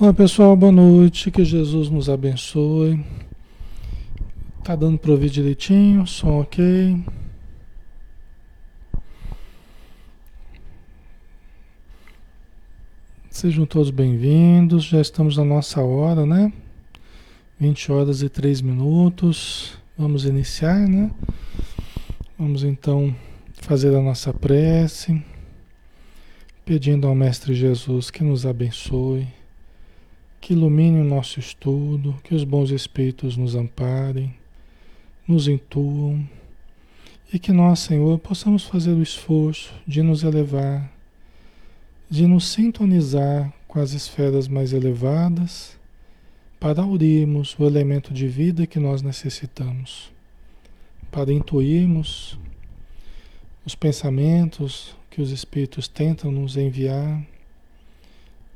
Olá pessoal, boa noite, que Jesus nos abençoe. Tá dando para ouvir direitinho, som ok. Sejam todos bem-vindos, já estamos na nossa hora, né? 20 horas e 3 minutos. Vamos iniciar, né? Vamos então fazer a nossa prece, pedindo ao Mestre Jesus que nos abençoe que ilumine o nosso estudo, que os bons espíritos nos amparem, nos intuam e que nós, Senhor, possamos fazer o esforço de nos elevar, de nos sintonizar com as esferas mais elevadas para aurirmos o elemento de vida que nós necessitamos, para intuirmos os pensamentos que os espíritos tentam nos enviar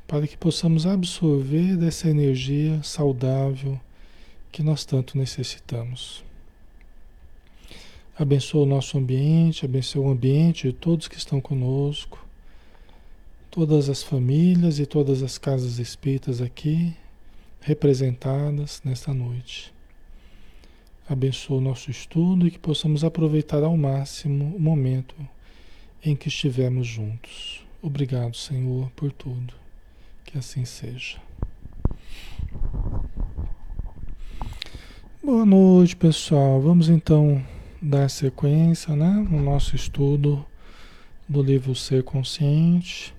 para que possamos absorver dessa energia saudável que nós tanto necessitamos. Abençoa o nosso ambiente, abençoa o ambiente de todos que estão conosco, todas as famílias e todas as casas espíritas aqui representadas nesta noite. Abençoa o nosso estudo e que possamos aproveitar ao máximo o momento em que estivermos juntos. Obrigado, Senhor, por tudo. Que assim seja. Boa noite, pessoal. Vamos então dar sequência né, no nosso estudo do livro Ser Consciente.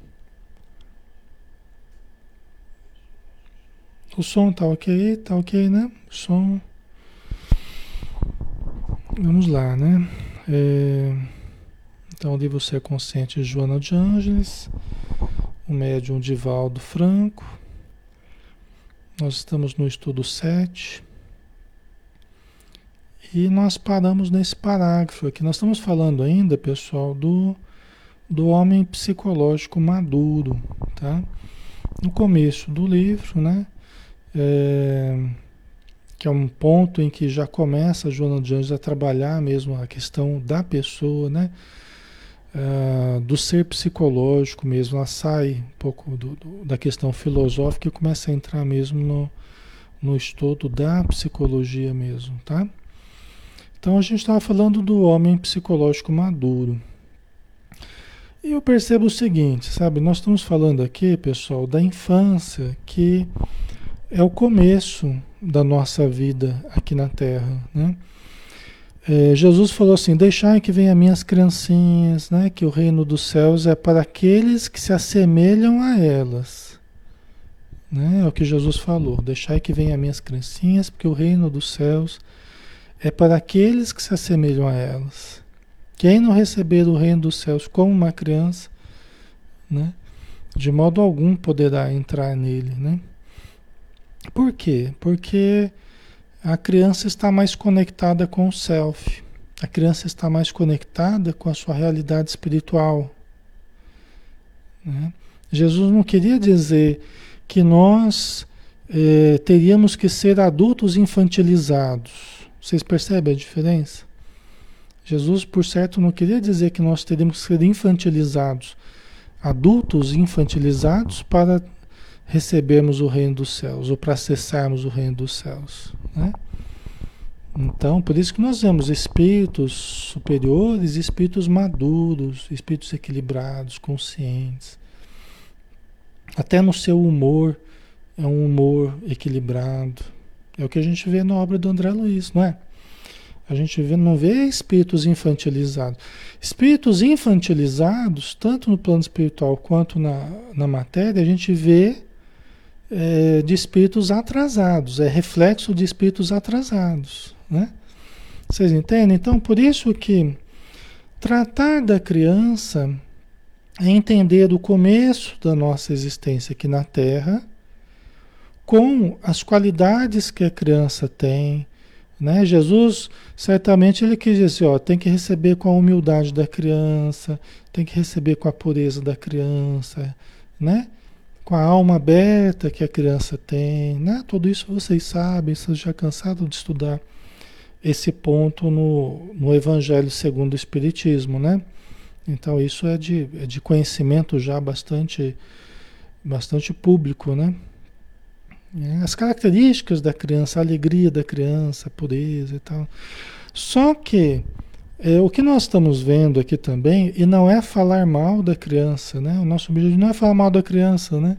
O som tá ok? Tá ok, né? O som. Vamos lá, né? É... Então, o livro Ser Consciente de Joana de Ângeles o médium Divaldo Franco. Nós estamos no estudo 7. E nós paramos nesse parágrafo aqui. Nós estamos falando ainda, pessoal, do, do homem psicológico maduro, tá? No começo do livro, né? É, que é um ponto em que já começa Joana de Anjos a trabalhar mesmo a questão da pessoa, né? Uh, do ser psicológico mesmo, ela sai um pouco do, do, da questão filosófica e começa a entrar mesmo no, no estudo da psicologia mesmo, tá? Então a gente estava falando do homem psicológico maduro. E eu percebo o seguinte, sabe? Nós estamos falando aqui, pessoal, da infância, que é o começo da nossa vida aqui na Terra, né? É, Jesus falou assim: Deixai que venham minhas criancinhas, né? que o reino dos céus é para aqueles que se assemelham a elas. Né? É o que Jesus falou: Deixai que venham minhas criancinhas, porque o reino dos céus é para aqueles que se assemelham a elas. Quem não receber o reino dos céus como uma criança, né? de modo algum poderá entrar nele. Né? Por quê? Porque a criança está mais conectada com o self. A criança está mais conectada com a sua realidade espiritual. Né? Jesus não queria dizer que nós eh, teríamos que ser adultos infantilizados. Vocês percebem a diferença? Jesus, por certo, não queria dizer que nós teríamos que ser infantilizados, adultos infantilizados para recebermos o reino dos céus ou para acessarmos o reino dos céus. Né? Então, por isso que nós vemos espíritos superiores, espíritos maduros, espíritos equilibrados, conscientes. Até no seu humor, é um humor equilibrado. É o que a gente vê na obra do André Luiz, não é? A gente vê, não vê espíritos infantilizados. Espíritos infantilizados, tanto no plano espiritual quanto na, na matéria, a gente vê é, de espíritos atrasados, é reflexo de espíritos atrasados. Né? Vocês entendem? Então, por isso que tratar da criança é entender o começo da nossa existência aqui na Terra, com as qualidades que a criança tem. Né? Jesus, certamente, ele quis dizer, ó, tem que receber com a humildade da criança, tem que receber com a pureza da criança, né? Com a alma aberta que a criança tem, né? Tudo isso vocês sabem, vocês já cansaram de estudar esse ponto no, no Evangelho segundo o Espiritismo, né? Então isso é de, é de conhecimento já bastante, bastante público, né? Né? As características da criança, a alegria da criança, a pureza e tal. Só que é, o que nós estamos vendo aqui também, e não é falar mal da criança, né? O nosso objetivo não é falar mal da criança, né?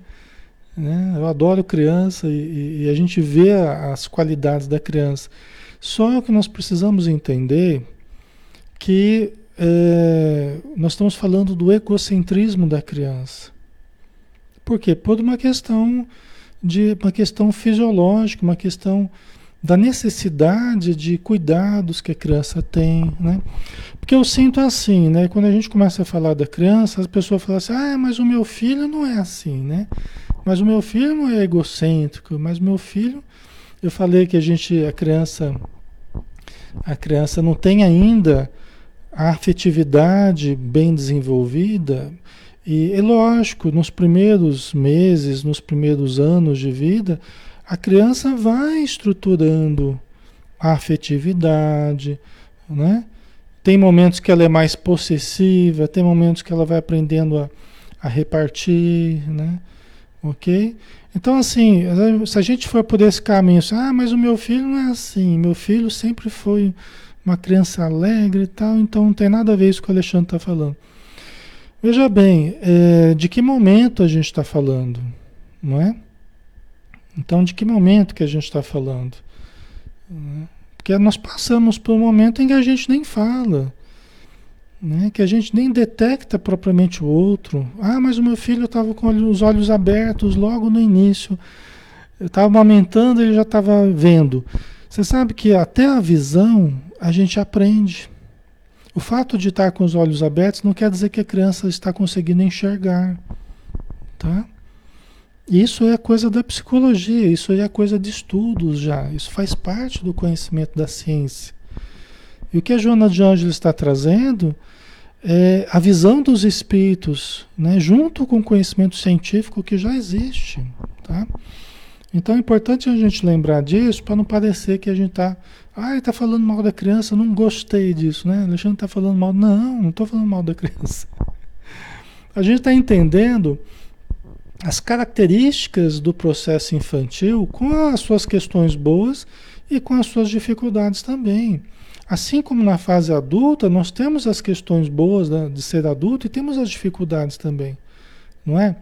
né? Eu adoro criança e, e a gente vê as qualidades da criança. Só que nós precisamos entender que é, nós estamos falando do egocentrismo da criança. Por quê? Por uma questão de uma questão fisiológica, uma questão da necessidade de cuidados que a criança tem, né? Porque eu sinto assim, né? Quando a gente começa a falar da criança, as pessoas falam assim: "Ah, mas o meu filho não é assim, né? Mas o meu filho não é egocêntrico, mas o meu filho, eu falei que a gente a criança a criança não tem ainda a afetividade bem desenvolvida, e é lógico, nos primeiros meses, nos primeiros anos de vida, a criança vai estruturando a afetividade, né? Tem momentos que ela é mais possessiva, tem momentos que ela vai aprendendo a, a repartir, né? Ok? Então, assim, se a gente for por esse caminho, assim, ah, mas o meu filho não é assim, meu filho sempre foi uma criança alegre e tal, então não tem nada a ver isso que o Alexandre está falando. Veja bem, é, de que momento a gente está falando, não é? Então, de que momento que a gente está falando? Porque nós passamos por um momento em que a gente nem fala, né? que a gente nem detecta propriamente o outro. Ah, mas o meu filho estava com os olhos abertos logo no início. Eu estava amamentando, ele já estava vendo. Você sabe que até a visão a gente aprende. O fato de estar com os olhos abertos não quer dizer que a criança está conseguindo enxergar, tá? Isso é coisa da psicologia, isso é coisa de estudos já, isso faz parte do conhecimento da ciência. E o que a Joana de Ângeles está trazendo é a visão dos espíritos, né, junto com o conhecimento científico que já existe, tá? Então é importante a gente lembrar disso para não parecer que a gente está ah, ele está falando mal da criança, não gostei disso, né? Alexandre está falando mal. Não, não estou falando mal da criança. A gente está entendendo as características do processo infantil com as suas questões boas e com as suas dificuldades também. Assim como na fase adulta, nós temos as questões boas de ser adulto e temos as dificuldades também, não é?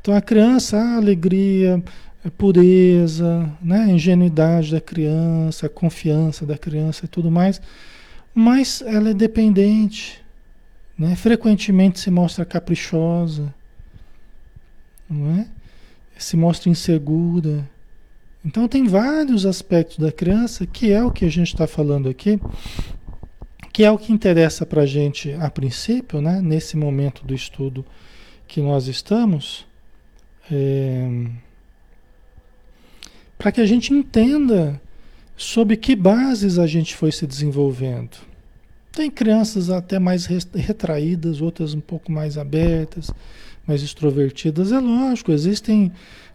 Então a criança, a alegria, a pureza, né? a ingenuidade da criança, a confiança da criança e tudo mais, mas ela é dependente, né? frequentemente se mostra caprichosa, não é? se mostra insegura. Então tem vários aspectos da criança que é o que a gente está falando aqui, que é o que interessa para a gente a princípio, né? nesse momento do estudo que nós estamos. É para que a gente entenda sob que bases a gente foi se desenvolvendo. Tem crianças até mais retraídas, outras um pouco mais abertas, mais extrovertidas. É lógico, existem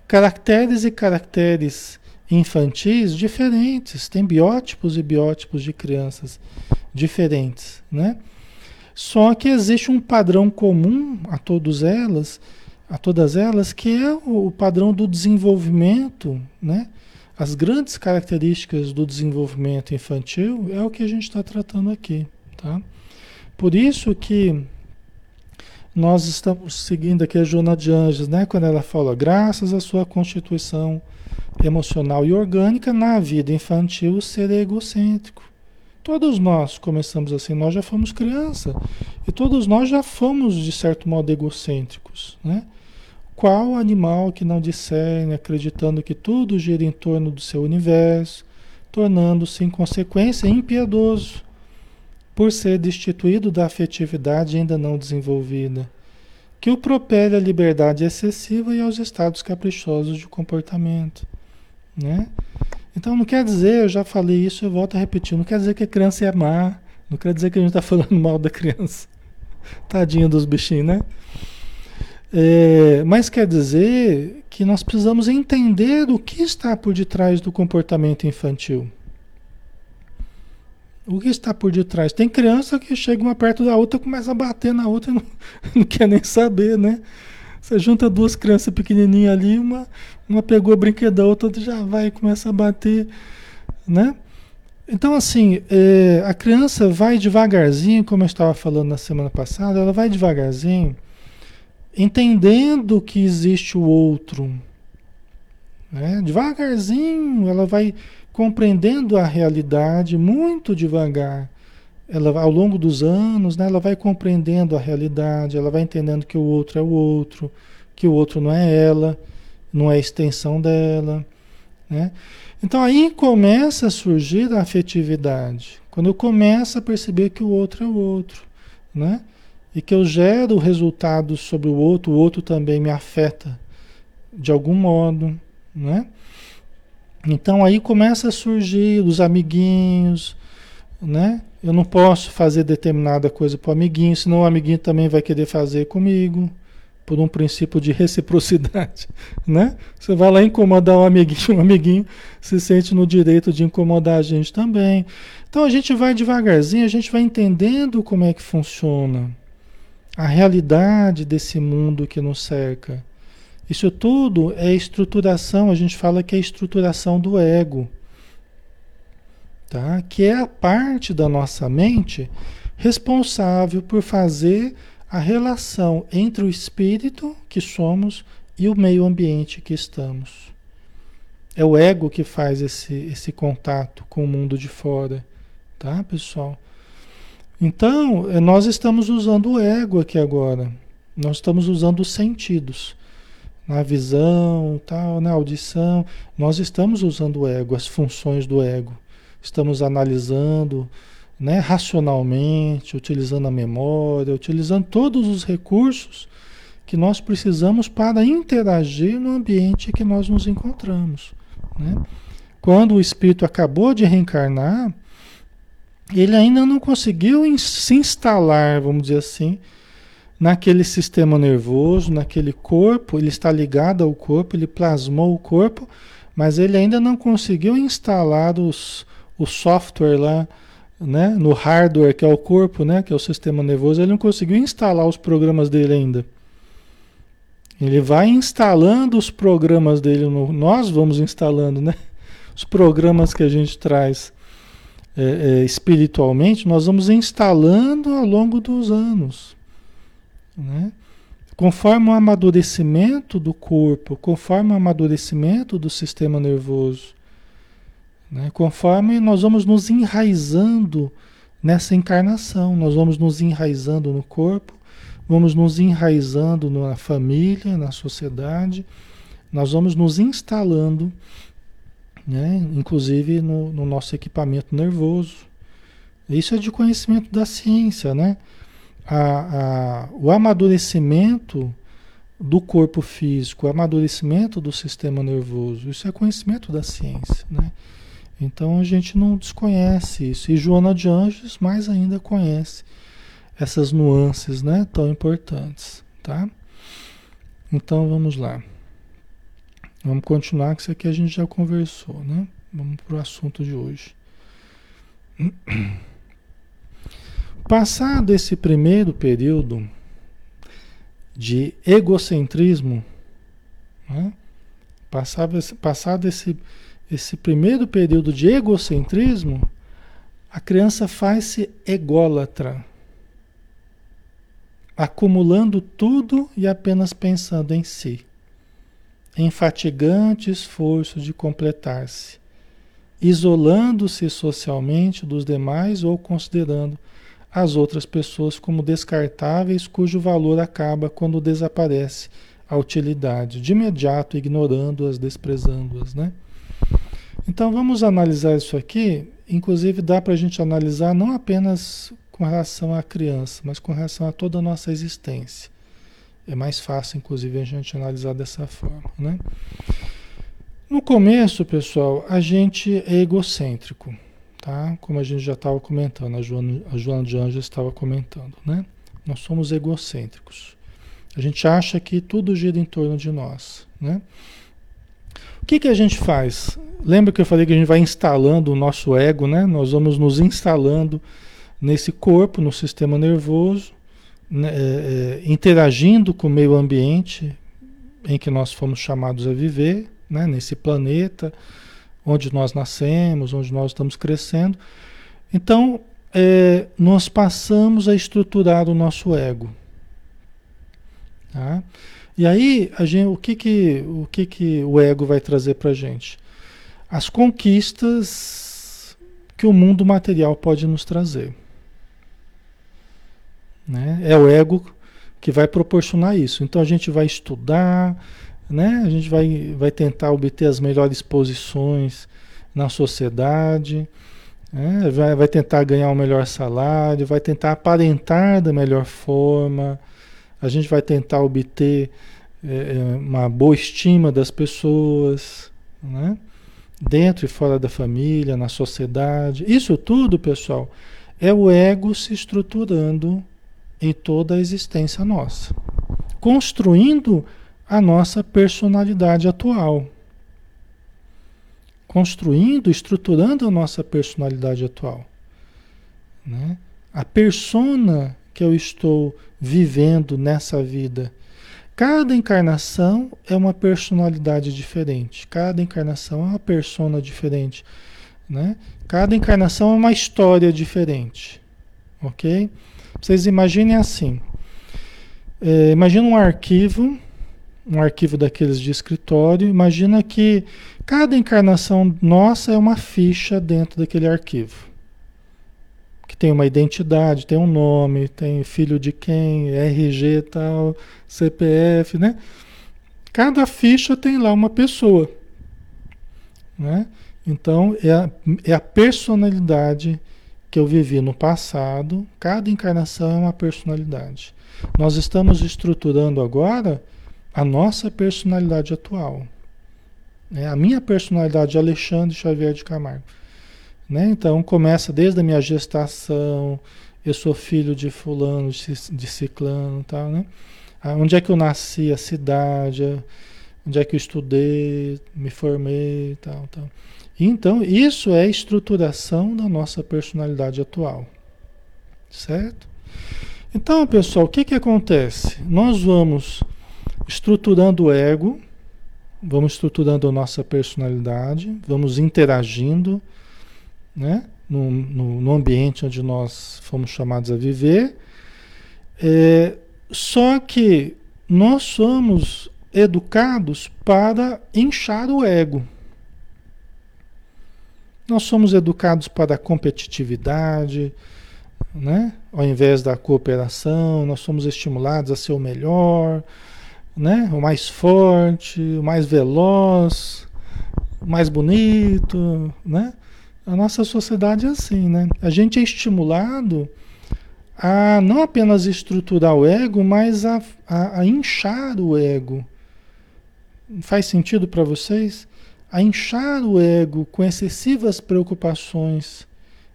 caracteres e caracteres infantis diferentes, tem biótipos e biótipos de crianças diferentes, né? Só que existe um padrão comum a todas elas, a todas elas, que é o padrão do desenvolvimento, né? As grandes características do desenvolvimento infantil é o que a gente está tratando aqui, tá? Por isso que nós estamos seguindo aqui a Jona de Anjos, né? Quando ela fala, graças à sua constituição emocional e orgânica, na vida infantil ser egocêntrico. Todos nós começamos assim, nós já fomos criança e todos nós já fomos de certo modo egocêntricos, né? Qual animal que não discerne, acreditando que tudo gira em torno do seu universo, tornando-se em consequência impiedoso, por ser destituído da afetividade ainda não desenvolvida, que o propele à liberdade excessiva e aos estados caprichosos de comportamento, né? Então não quer dizer, eu já falei isso, eu volto a repetir, não quer dizer que a criança é má, não quer dizer que a gente está falando mal da criança. Tadinha dos bichinhos, né? É, mas quer dizer que nós precisamos entender o que está por detrás do comportamento infantil. O que está por detrás? Tem criança que chega uma perto da outra, começa a bater na outra e não, não quer nem saber, né? Você junta duas crianças pequenininhas ali, uma, uma pegou o brinquedo, a outra já vai e começa a bater, né? Então, assim, é, a criança vai devagarzinho, como eu estava falando na semana passada, ela vai devagarzinho, entendendo que existe o outro. Né? Devagarzinho, ela vai compreendendo a realidade muito devagar. Ela, ao longo dos anos, né, ela vai compreendendo a realidade, ela vai entendendo que o outro é o outro, que o outro não é ela, não é a extensão dela. Né? Então aí começa a surgir a afetividade. Quando eu começo a perceber que o outro é o outro, né? E que eu gero resultados sobre o outro, o outro também me afeta de algum modo, né? Então aí começa a surgir os amiguinhos, né? Eu não posso fazer determinada coisa para o amiguinho, senão o amiguinho também vai querer fazer comigo por um princípio de reciprocidade, né? Você vai lá incomodar um amiguinho, um amiguinho se sente no direito de incomodar a gente também. Então a gente vai devagarzinho, a gente vai entendendo como é que funciona a realidade desse mundo que nos cerca. Isso tudo é estruturação, a gente fala que é estruturação do ego, tá? Que é a parte da nossa mente responsável por fazer a relação entre o espírito que somos e o meio ambiente que estamos. É o ego que faz esse, esse contato com o mundo de fora, tá, pessoal? Então, eh, nós estamos usando o ego aqui agora. Nós estamos usando os sentidos. Na visão, tal, na audição, nós estamos usando o ego, as funções do ego. Estamos analisando, né, racionalmente, utilizando a memória, utilizando todos os recursos que nós precisamos para interagir no ambiente que nós nos encontramos. Né? Quando o espírito acabou de reencarnar, ele ainda não conseguiu se instalar, vamos dizer assim, naquele sistema nervoso, naquele corpo, ele está ligado ao corpo, ele plasmou o corpo, mas ele ainda não conseguiu instalar os, o software lá né, no hardware que é o corpo, né, que é o sistema nervoso, ele não conseguiu instalar os programas dele ainda. Ele vai instalando os programas dele, no, nós vamos instalando, né, os programas que a gente traz é, é, espiritualmente, nós vamos instalando ao longo dos anos, né? Conforme o amadurecimento do corpo, conforme o amadurecimento do sistema nervoso, né? Conforme nós vamos nos enraizando nessa encarnação, nós vamos nos enraizando no corpo, vamos nos enraizando na família, na sociedade, nós vamos nos instalando, né? inclusive no, no nosso equipamento nervoso. Isso é de conhecimento da ciência, né? A, a, o amadurecimento do corpo físico, o amadurecimento do sistema nervoso, isso é conhecimento da ciência, né? Então a gente não desconhece isso. E Joana de Anjos mais ainda conhece essas nuances né, tão importantes. Tá? Então vamos lá. Vamos continuar, que isso aqui a gente já conversou. Né? Vamos para o assunto de hoje. Passado esse primeiro período de egocentrismo, né? passado, esse, passado esse esse primeiro período de egocentrismo, a criança faz-se ególatra, acumulando tudo e apenas pensando em si, em fatigante esforço de completar-se, isolando-se socialmente dos demais ou considerando as outras pessoas como descartáveis, cujo valor acaba quando desaparece a utilidade, de imediato ignorando-as, desprezando-as, né? Então vamos analisar isso aqui. Inclusive dá para a gente analisar não apenas com relação à criança, mas com relação a toda a nossa existência. É mais fácil, inclusive, a gente analisar dessa forma, né? No começo, pessoal, a gente é egocêntrico, tá? Como a gente já estava comentando, a Joana, a Joana de Anjos estava comentando, né? Nós somos egocêntricos. A gente acha que tudo gira em torno de nós, né? O que, que a gente faz? Lembra que eu falei que a gente vai instalando o nosso ego, né? Nós vamos nos instalando nesse corpo, no sistema nervoso, né, é, é, interagindo com o meio ambiente em que nós fomos chamados a viver, né, nesse planeta onde nós nascemos, onde nós estamos crescendo. Então, é, nós passamos a estruturar o nosso ego. Tá? E aí, gente, o, que, que, o que, que o ego vai trazer para a gente? As conquistas que o mundo material pode nos trazer. Né? É o ego que vai proporcionar isso. Então a gente vai estudar, né? a gente vai, vai tentar obter as melhores posições na sociedade, né? vai, vai tentar ganhar o um melhor salário, vai tentar aparentar da melhor forma, a gente vai tentar obter é, uma boa estima das pessoas, né? dentro e fora da família, na sociedade. Isso tudo, pessoal, é o ego se estruturando em toda a existência nossa, construindo a nossa personalidade atual. Construindo, estruturando a nossa personalidade atual. Né? A persona que eu estou vivendo nessa vida. Cada encarnação é uma personalidade diferente. Cada encarnação é uma persona diferente. Né? Cada encarnação é uma história diferente. Ok? Vocês imaginem assim. É, imagina um arquivo, um arquivo daqueles de escritório. Imagina que cada encarnação nossa é uma ficha dentro daquele arquivo. Que tem uma identidade, tem um nome, tem filho de quem, RG tal, CPF, né? Cada ficha tem lá uma pessoa. Né? Então, é a, é a personalidade que eu vivi no passado, cada encarnação é uma personalidade. Nós estamos estruturando agora a nossa personalidade atual. Né? A minha personalidade, Alexandre Xavier de Camargo. Né? Então começa desde a minha gestação, eu sou filho de fulano, de ciclano tal, né? Ah, onde é que eu nasci, a cidade, onde é que eu estudei, me formei tal, tal. Então, isso é estruturação da nossa personalidade atual. Certo? Então, pessoal, o que, que acontece? Nós vamos estruturando o ego, vamos estruturando a nossa personalidade, vamos interagindo né? no, no, no ambiente onde nós fomos chamados a viver. É, só que nós somos educados para inchar o ego. Nós somos educados para a competitividade, né? Ao invés da cooperação, nós somos estimulados a ser o melhor, né? O mais forte, o mais veloz, o mais bonito, né? A nossa sociedade é assim, né? A gente é estimulado a não apenas estruturar o ego, mas a, a, a inchar o ego. Faz sentido para vocês? a inchar o ego com excessivas preocupações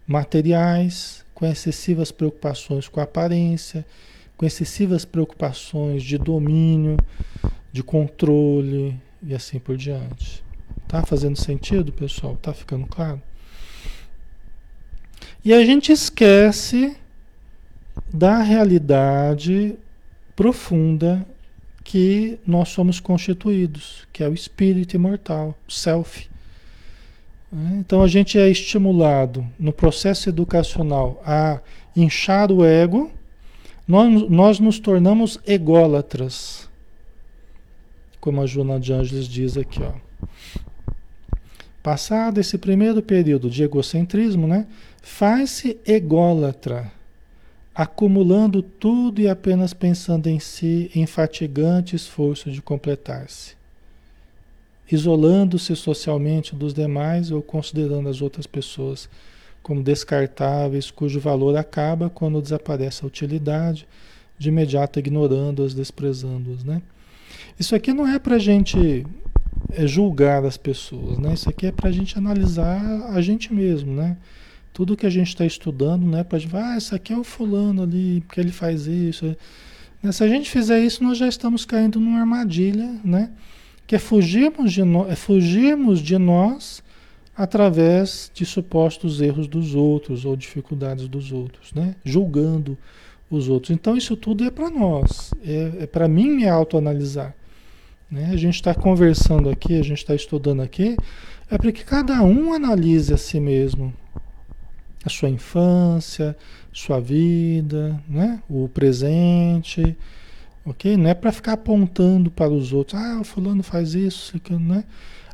materiais, com excessivas preocupações com a aparência, com excessivas preocupações de domínio, de controle e assim por diante. Tá fazendo sentido, pessoal? Tá ficando claro? E a gente esquece da realidade profunda que nós somos constituídos, que é o espírito imortal, o self. Né? Então a gente é estimulado no processo educacional a inchar o ego, nós, nós nos tornamos ególatras, como a Joana de Ângeles diz aqui. Ó. Passado esse primeiro período de egocentrismo, né, faz-se ególatra acumulando tudo e apenas pensando em si em fatigante esforço de completar-se, isolando-se socialmente dos demais ou considerando as outras pessoas como descartáveis, cujo valor acaba quando desaparece a utilidade, de imediato ignorando-as, desprezando-as, né? Isso aqui não é para a gente é, julgar as pessoas, né? Isso aqui é para a gente analisar a gente mesmo, né? Tudo que a gente está estudando, né? Pode falar, ah, esse aqui é o fulano ali, porque ele faz isso. Né, se a gente fizer isso, nós já estamos caindo numa armadilha, né? Que é fugirmos de, no, é fugirmos de nós através de supostos erros dos outros ou dificuldades dos outros, né? Julgando os outros. Então isso tudo é para nós, é, é para mim me autoanalisar. Né? A gente está conversando aqui, a gente está estudando aqui, é para que cada um analise a si mesmo, a sua infância, sua vida, né? o presente, ok? Não é para ficar apontando para os outros, ah, o fulano faz isso, né?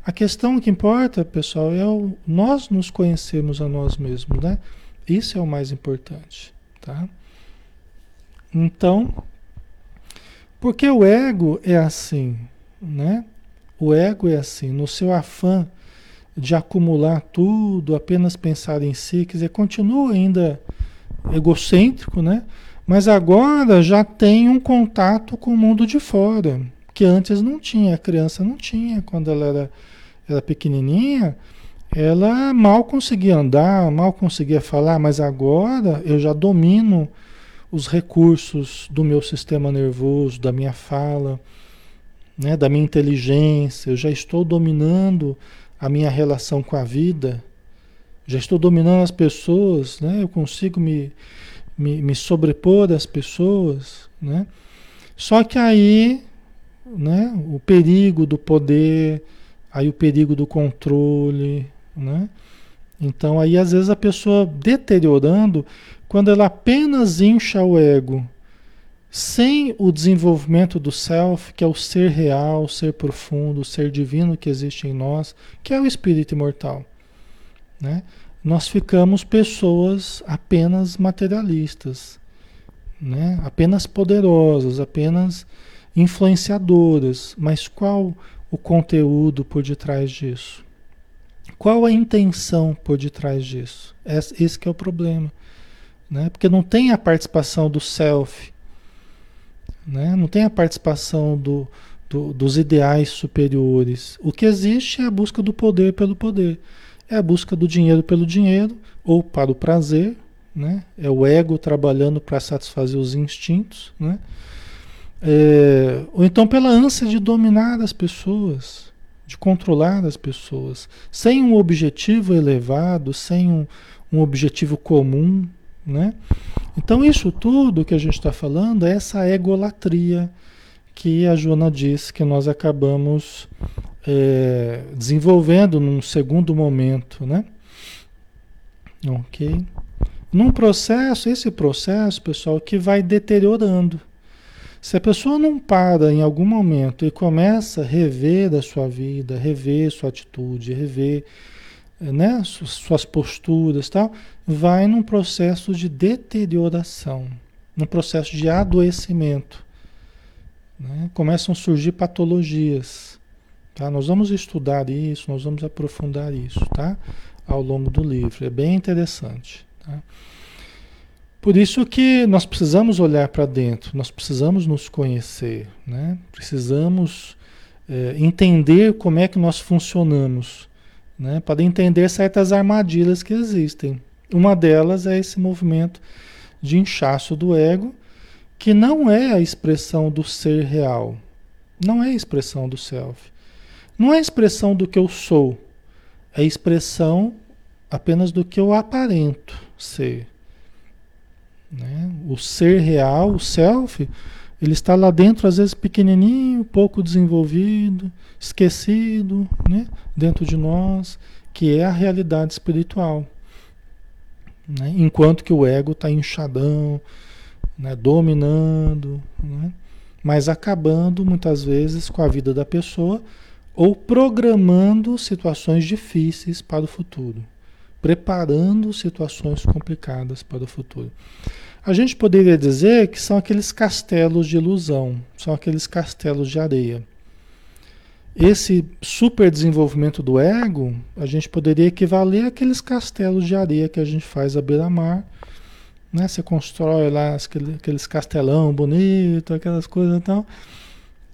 A questão que importa, pessoal, é o, nós nos conhecermos a nós mesmos, né? Isso é o mais importante, tá? Então, porque o ego é assim, né? O ego é assim, no seu afã de acumular tudo, apenas pensar em si, quer dizer, continua ainda egocêntrico, né? Mas agora já tem um contato com o mundo de fora, que antes não tinha, a criança não tinha quando ela era, era pequenininha, ela mal conseguia andar, mal conseguia falar, mas agora eu já domino os recursos do meu sistema nervoso, da minha fala, né, da minha inteligência, eu já estou dominando a minha relação com a vida, já estou dominando as pessoas, né, eu consigo me, me, me sobrepor às pessoas, né? Só que aí, né, o perigo do poder, aí o perigo do controle, né? Então aí às vezes a pessoa deteriorando, quando ela apenas incha o ego, sem o desenvolvimento do self, que é o ser real, o ser profundo, o ser divino que existe em nós, que é o espírito imortal, né? Nós ficamos pessoas apenas materialistas, né? Apenas poderosas, apenas influenciadoras, mas qual o conteúdo por detrás disso? Qual a intenção por detrás disso? Esse é o problema. Né? Porque não tem a participação do self, né? não tem a participação do, do, dos ideais superiores. O que existe é a busca do poder pelo poder. É a busca do dinheiro pelo dinheiro, ou para o prazer, né? é o ego trabalhando para satisfazer os instintos, né? É, ou então pela ânsia de dominar as pessoas de controlar as pessoas, sem um objetivo elevado, sem um, um objetivo comum, né? Então isso tudo que a gente está falando é essa egolatria que a Joana disse que nós acabamos é, desenvolvendo num segundo momento, né? Ok? Num processo, esse processo, pessoal, que vai deteriorando. Se a pessoa não para em algum momento e começa a rever da sua vida, rever sua atitude, rever né, suas posturas tal, vai num processo de deterioração, num processo de adoecimento. Né? Começam a surgir patologias. Tá? Nós vamos estudar isso, nós vamos aprofundar isso tá? ao longo do livro. É bem interessante. Tá? Por isso que nós precisamos olhar para dentro, nós precisamos nos conhecer, né? precisamos é, entender como é que nós funcionamos, né? para entender certas armadilhas que existem. Uma delas é esse movimento de inchaço do ego, que não é a expressão do ser real, não é a expressão do self, não é a expressão do que eu sou, é a expressão apenas do que eu aparento ser. Né? O ser real, o self, ele está lá dentro, às vezes pequenininho, pouco desenvolvido, esquecido, né? dentro de nós, que é a realidade espiritual. Né? Enquanto que o ego está inchadão, né? dominando, né? mas acabando muitas vezes com a vida da pessoa ou programando situações difíceis para o futuro preparando situações complicadas para o futuro. A gente poderia dizer que são aqueles castelos de ilusão, são aqueles castelos de areia. Esse super desenvolvimento do ego, a gente poderia equivaler àqueles castelos de areia que a gente faz à beira-mar. Né? Você constrói lá aqueles castelão bonito, aquelas coisas e tal.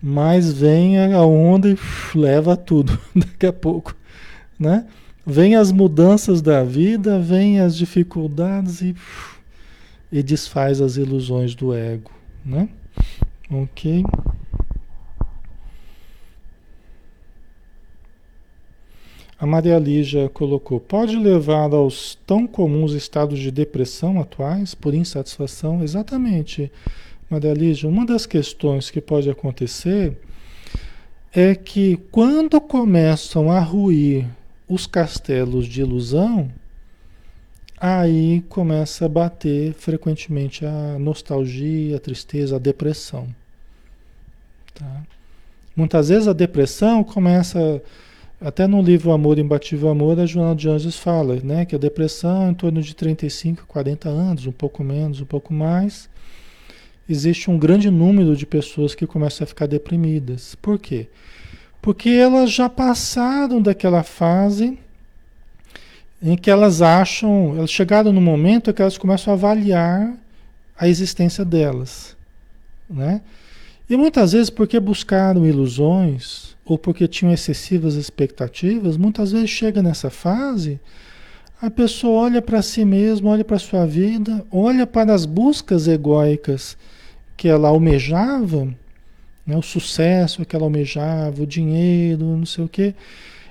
Mas vem a onda e leva tudo daqui a pouco. Né? Vem as mudanças da vida, vem as dificuldades e, e desfaz as ilusões do ego, né? Ok? A Maria Lígia colocou: pode levar aos tão comuns estados de depressão atuais por insatisfação? Exatamente, Maria Lígia. Uma das questões que pode acontecer é que quando começam a ruir os castelos de ilusão, aí começa a bater frequentemente a nostalgia, a tristeza, a depressão. Tá? Muitas vezes a depressão começa, até no livro Amor Imbatível Amor, a Joana de Anjos fala né, que a depressão é em torno de 35, 40 anos, um pouco menos, um pouco mais, existe um grande número de pessoas que começam a ficar deprimidas. Por quê? Porque elas já passaram daquela fase em que elas acham, elas chegaram no momento em que elas começam a avaliar a existência delas, né? E muitas vezes porque buscaram ilusões ou porque tinham excessivas expectativas, muitas vezes chega nessa fase, a pessoa olha para si mesma, olha para sua vida, olha para as buscas egóicas que ela almejava, né, o sucesso que ela almejava, o dinheiro, não sei o quê,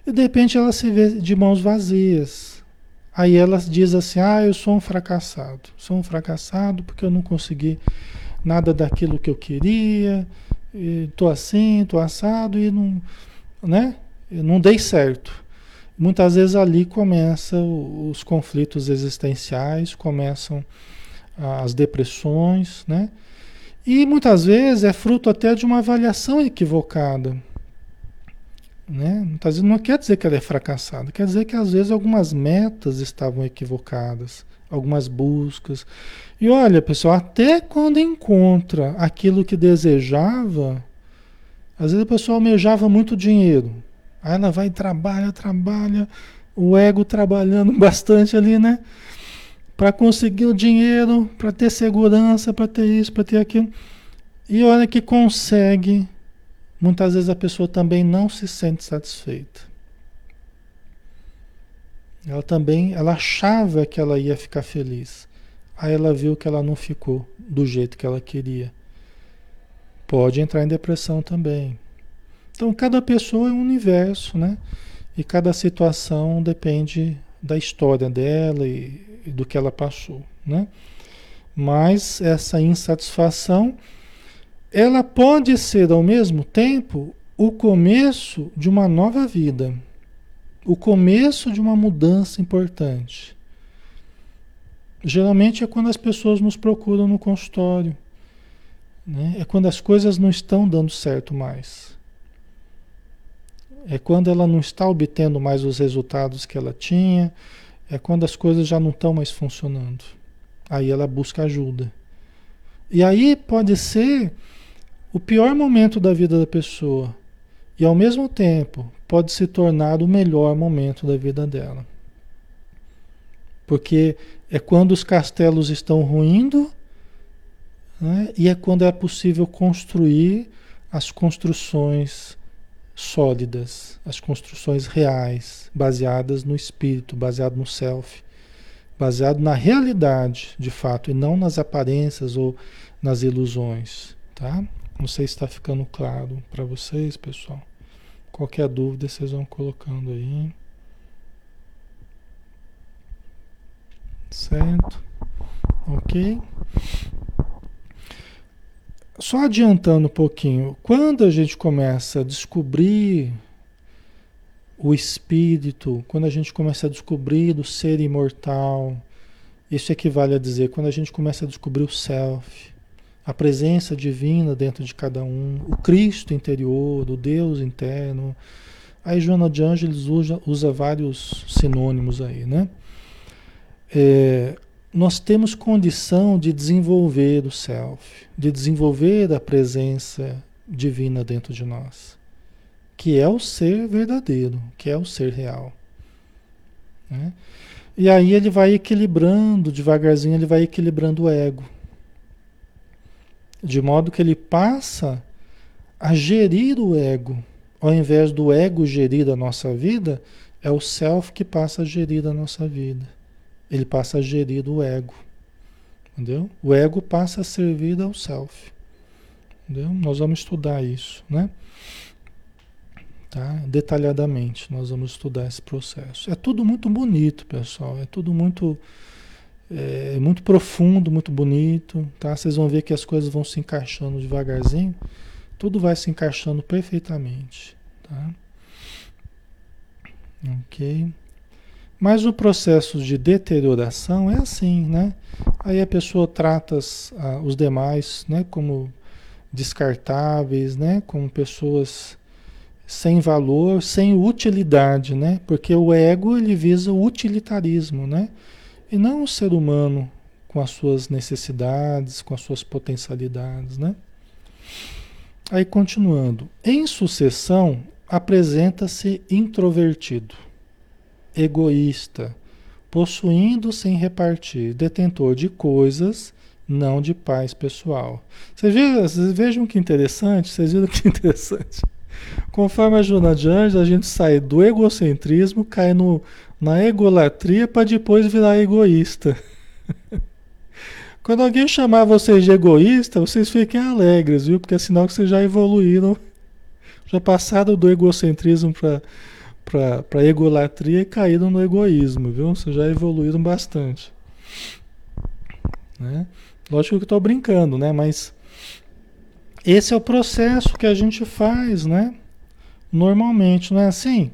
e de repente ela se vê de mãos vazias. Aí ela diz assim: Ah, eu sou um fracassado. Sou um fracassado porque eu não consegui nada daquilo que eu queria. Estou assim, estou assado e não, né? Não dei certo. Muitas vezes ali começam os conflitos existenciais, começam as depressões, né? E muitas vezes é fruto até de uma avaliação equivocada. Né? Muitas vezes não quer dizer que ela é fracassada, quer dizer que às vezes algumas metas estavam equivocadas, algumas buscas. E olha, pessoal, até quando encontra aquilo que desejava, às vezes a pessoa almejava muito dinheiro. Aí ela vai e trabalha, trabalha, o ego trabalhando bastante ali, né? Para conseguir o dinheiro, para ter segurança, para ter isso, para ter aquilo. E olha que consegue, muitas vezes a pessoa também não se sente satisfeita. Ela também, ela achava que ela ia ficar feliz. Aí ela viu que ela não ficou do jeito que ela queria. Pode entrar em depressão também. Então cada pessoa é um universo, né? E cada situação depende da história dela e do que ela passou, né? Mas essa insatisfação, ela pode ser ao mesmo tempo o começo de uma nova vida, o começo de uma mudança importante. Geralmente é quando as pessoas nos procuram no consultório, né? é quando as coisas não estão dando certo mais. É quando ela não está obtendo mais os resultados que ela tinha, é quando as coisas já não estão mais funcionando. Aí ela busca ajuda. E aí pode ser o pior momento da vida da pessoa. E ao mesmo tempo pode se tornar o melhor momento da vida dela. Porque é quando os castelos estão ruindo né? e é quando é possível construir as construções sólidas, as construções reais, baseadas no espírito, baseado no self, baseado na realidade, de fato, e não nas aparências ou nas ilusões, tá? Não sei se está ficando claro para vocês, pessoal. Qualquer dúvida vocês vão colocando aí. Certo? Ok? Só adiantando um pouquinho, quando a gente começa a descobrir o espírito, quando a gente começa a descobrir o ser imortal, isso equivale a dizer quando a gente começa a descobrir o self, a presença divina dentro de cada um, o Cristo interior, o Deus interno. Aí Joana de Ângeles usa, usa vários sinônimos aí, né? É, nós temos condição de desenvolver o self, de desenvolver a presença divina dentro de nós, que é o ser verdadeiro, que é o ser real. Né? E aí ele vai equilibrando, devagarzinho, ele vai equilibrando o ego. De modo que ele passa a gerir o ego. Ao invés do ego gerir a nossa vida, é o self que passa a gerir a nossa vida ele passa a gerir o ego. Entendeu? O ego passa a servir ao self. Entendeu? Nós vamos estudar isso, né? tá? Detalhadamente, nós vamos estudar esse processo. É tudo muito bonito, pessoal. É tudo muito é, muito profundo, muito bonito, tá? Vocês vão ver que as coisas vão se encaixando devagarzinho. Tudo vai se encaixando perfeitamente, tá? Ok. Mas o processo de deterioração é assim, né? Aí a pessoa trata os demais, né, como descartáveis, né, como pessoas sem valor, sem utilidade, né? Porque o ego ele visa o utilitarismo, né? E não o ser humano com as suas necessidades, com as suas potencialidades, né? Aí continuando, em sucessão apresenta-se introvertido, egoísta, possuindo sem repartir, detentor de coisas, não de paz pessoal. Vocês vejam, vocês vejam que interessante, vocês viram que interessante. Conforme a jornada de anjos, a gente sai do egocentrismo, cai no, na egolatria para depois virar egoísta. Quando alguém chamar vocês de egoísta, vocês fiquem alegres, viu? Porque é sinal que vocês já evoluíram, já passaram do egocentrismo para a egolatria e caíram no egoísmo, viu? Vocês já evoluíram bastante. Né? Lógico que estou brincando, né? Mas esse é o processo que a gente faz, né? Normalmente, não é assim?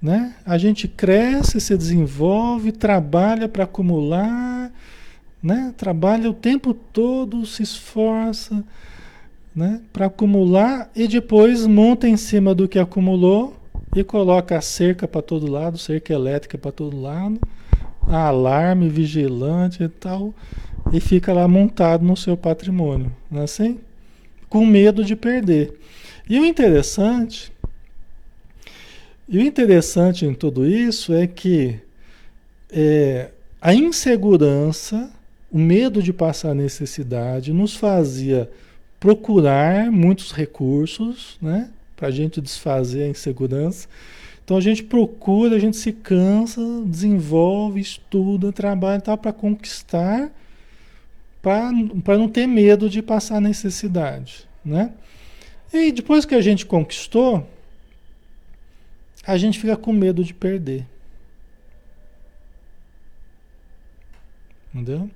Né? A gente cresce, se desenvolve, trabalha para acumular, né? Trabalha o tempo todo, se esforça, né? Para acumular e depois monta em cima do que acumulou e coloca cerca para todo lado, cerca elétrica para todo lado, alarme, vigilante e tal, e fica lá montado no seu patrimônio, não é assim? Com medo de perder. E o interessante, e o interessante em tudo isso é que é, a insegurança o medo de passar necessidade nos fazia procurar muitos recursos, né? Para a gente desfazer a insegurança. Então a gente procura, a gente se cansa, desenvolve, estuda, trabalha tal para conquistar, para não ter medo de passar necessidade, né? E depois que a gente conquistou, a gente fica com medo de perder. Entendeu?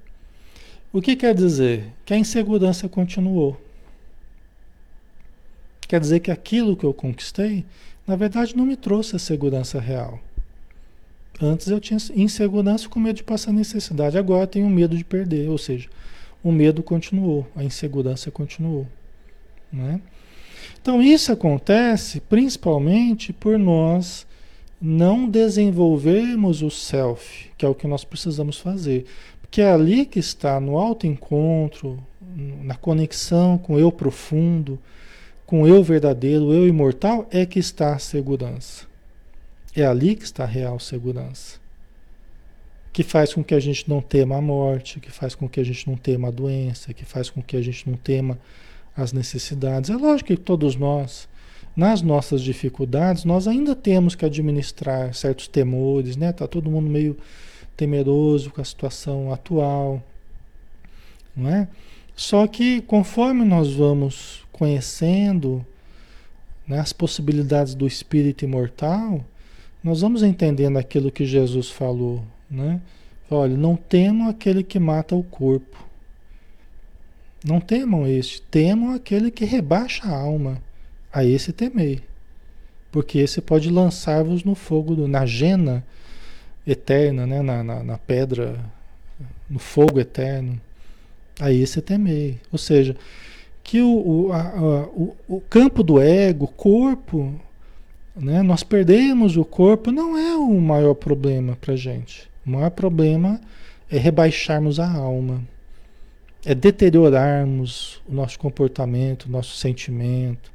O que quer dizer? Que a insegurança continuou. Quer dizer que aquilo que eu conquistei, na verdade, não me trouxe a segurança real. Antes eu tinha insegurança com medo de passar necessidade, agora eu tenho medo de perder, ou seja, o medo continuou, a insegurança continuou. Né? Então isso acontece principalmente por nós não desenvolvermos o self, que é o que nós precisamos fazer que é ali que está, no alto encontro, na conexão com o eu profundo, com o eu verdadeiro, o eu imortal, é que está a segurança. É ali que está a real segurança. Que faz com que a gente não tema a morte, que faz com que a gente não tema a doença, que faz com que a gente não tema as necessidades. É lógico que todos nós, nas nossas dificuldades, nós ainda temos que administrar certos temores, né? Tá todo mundo meio temeroso com a situação atual, não é? Só que conforme nós vamos conhecendo né, as possibilidades do espírito imortal, nós vamos entendendo aquilo que Jesus falou, né? Olha, não temam aquele que mata o corpo. Não temam este, temam aquele que rebaixa a alma. A esse temei. Porque esse pode lançar-vos no fogo, na jena eterna, né? na, na, na pedra, no fogo eterno. Aí esse temei. Ou seja, que o, o, a, o, o campo do ego, corpo, né? nós perdemos o corpo, não é o maior problema para gente. O maior problema é rebaixarmos a alma, é deteriorarmos o nosso comportamento, o nosso sentimento,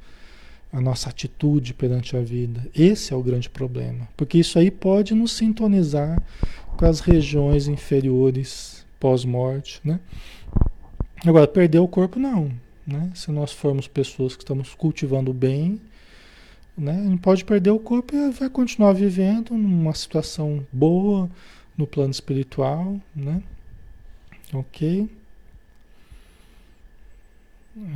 a nossa atitude perante a vida. Esse é o grande problema, porque isso aí pode nos sintonizar com as regiões inferiores pós-morte, né? Agora, perder o corpo não, né? Se nós formos pessoas que estamos cultivando o bem, né? Gente pode perder o corpo e vai continuar vivendo numa situação boa no plano espiritual, né? Ok?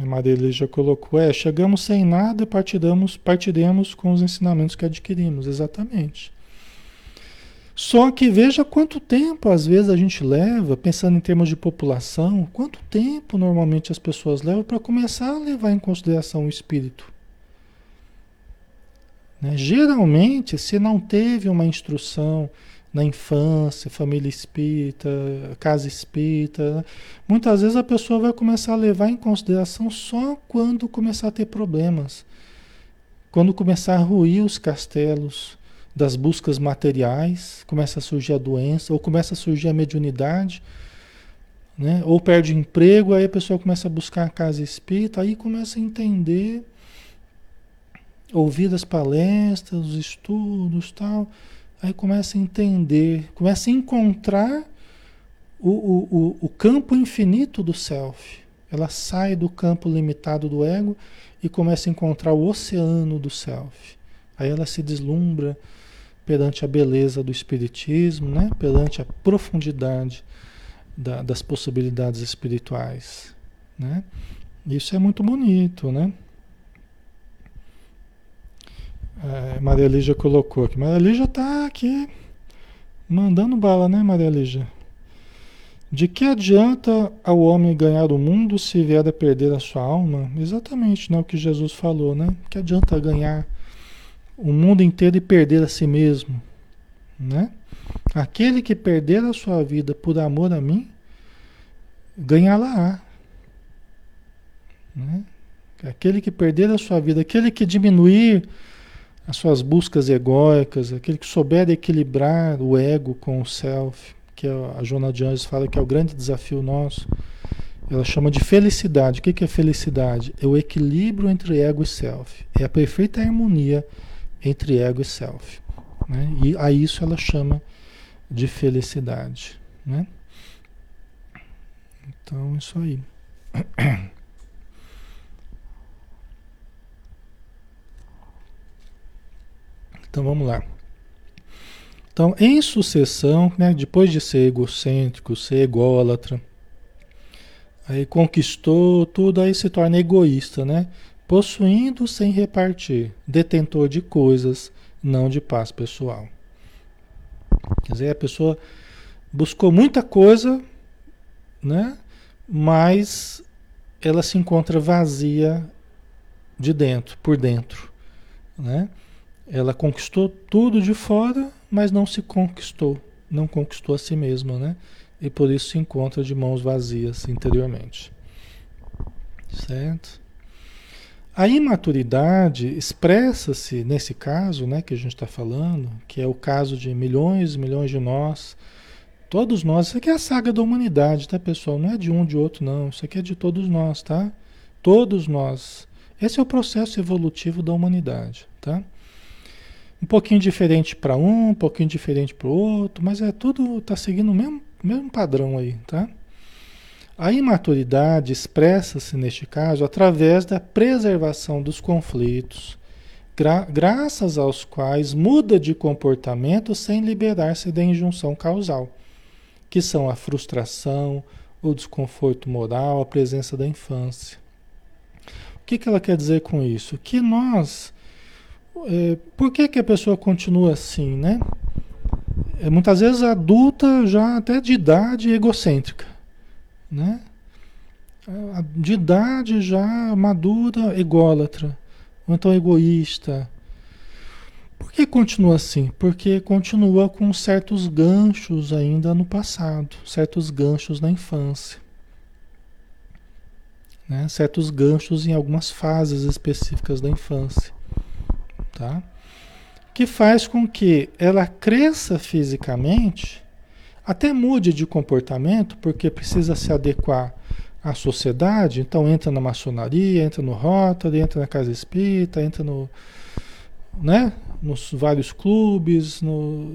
A Maria já colocou, é, chegamos sem nada partiremos, partiremos com os ensinamentos que adquirimos, exatamente. Só que veja quanto tempo às vezes a gente leva, pensando em termos de população, quanto tempo normalmente as pessoas levam para começar a levar em consideração o espírito. Né? Geralmente, se não teve uma instrução na infância, família espírita, casa espírita, muitas vezes a pessoa vai começar a levar em consideração só quando começar a ter problemas, quando começar a ruir os castelos das buscas materiais, começa a surgir a doença, ou começa a surgir a mediunidade, né? ou perde emprego, aí a pessoa começa a buscar a casa espírita, aí começa a entender, ouvir as palestras, os estudos tal Aí começa a entender, começa a encontrar o, o, o, campo infinito do self. Ela sai do campo limitado do ego e começa a encontrar o oceano do self. Aí ela se deslumbra perante a beleza do espiritismo, né? perante a profundidade da, das possibilidades espirituais. Né? Isso é muito bonito, né? É, Maria Lígia colocou aqui. Maria Lígia está aqui mandando bala, né, Maria Lígia? De que adianta ao homem ganhar o mundo se vier a perder a sua alma? Exatamente, né, o que Jesus falou, né? Que adianta ganhar o mundo inteiro e perder a si mesmo, né? Aquele que perder a sua vida por amor a mim, ganhá-la-á. Né? Aquele que perder a sua vida, aquele que diminuir as suas buscas egóicas, aquele que souber equilibrar o ego com o self, que a Jona de Anjos fala que é o grande desafio nosso, ela chama de felicidade. O que é felicidade? É o equilíbrio entre ego e self. É a perfeita harmonia entre ego e self. Né? E a isso ela chama de felicidade. Né? Então, isso aí. Então vamos lá. Então, em sucessão, né, depois de ser egocêntrico, ser ególatra, aí conquistou tudo, aí se torna egoísta, né? Possuindo sem repartir, detentor de coisas, não de paz pessoal. Quer dizer, a pessoa buscou muita coisa, né? Mas ela se encontra vazia de dentro, por dentro, né? Ela conquistou tudo de fora, mas não se conquistou, não conquistou a si mesma, né? E por isso se encontra de mãos vazias interiormente. Certo? A imaturidade expressa-se nesse caso, né, que a gente está falando, que é o caso de milhões e milhões de nós, todos nós. Isso aqui é a saga da humanidade, tá, pessoal? Não é de um de outro, não. Isso aqui é de todos nós, tá? Todos nós. Esse é o processo evolutivo da humanidade, tá? um pouquinho diferente para um, um pouquinho diferente para o outro, mas é tudo está seguindo o mesmo, mesmo padrão aí, tá? A imaturidade expressa-se neste caso através da preservação dos conflitos, gra graças aos quais muda de comportamento sem liberar-se da injunção causal, que são a frustração, o desconforto moral, a presença da infância. O que, que ela quer dizer com isso? Que nós é, por que, que a pessoa continua assim, né? É, muitas vezes adulta, já até de idade egocêntrica, né? De idade já madura, ególatra, ou então egoísta. Por que continua assim? Porque continua com certos ganchos ainda no passado, certos ganchos na infância. Né? Certos ganchos em algumas fases específicas da infância tá? Que faz com que ela cresça fisicamente, até mude de comportamento, porque precisa se adequar à sociedade, então entra na maçonaria, entra no Rotary, entra na Casa Espírita, entra no, né, nos vários clubes, no...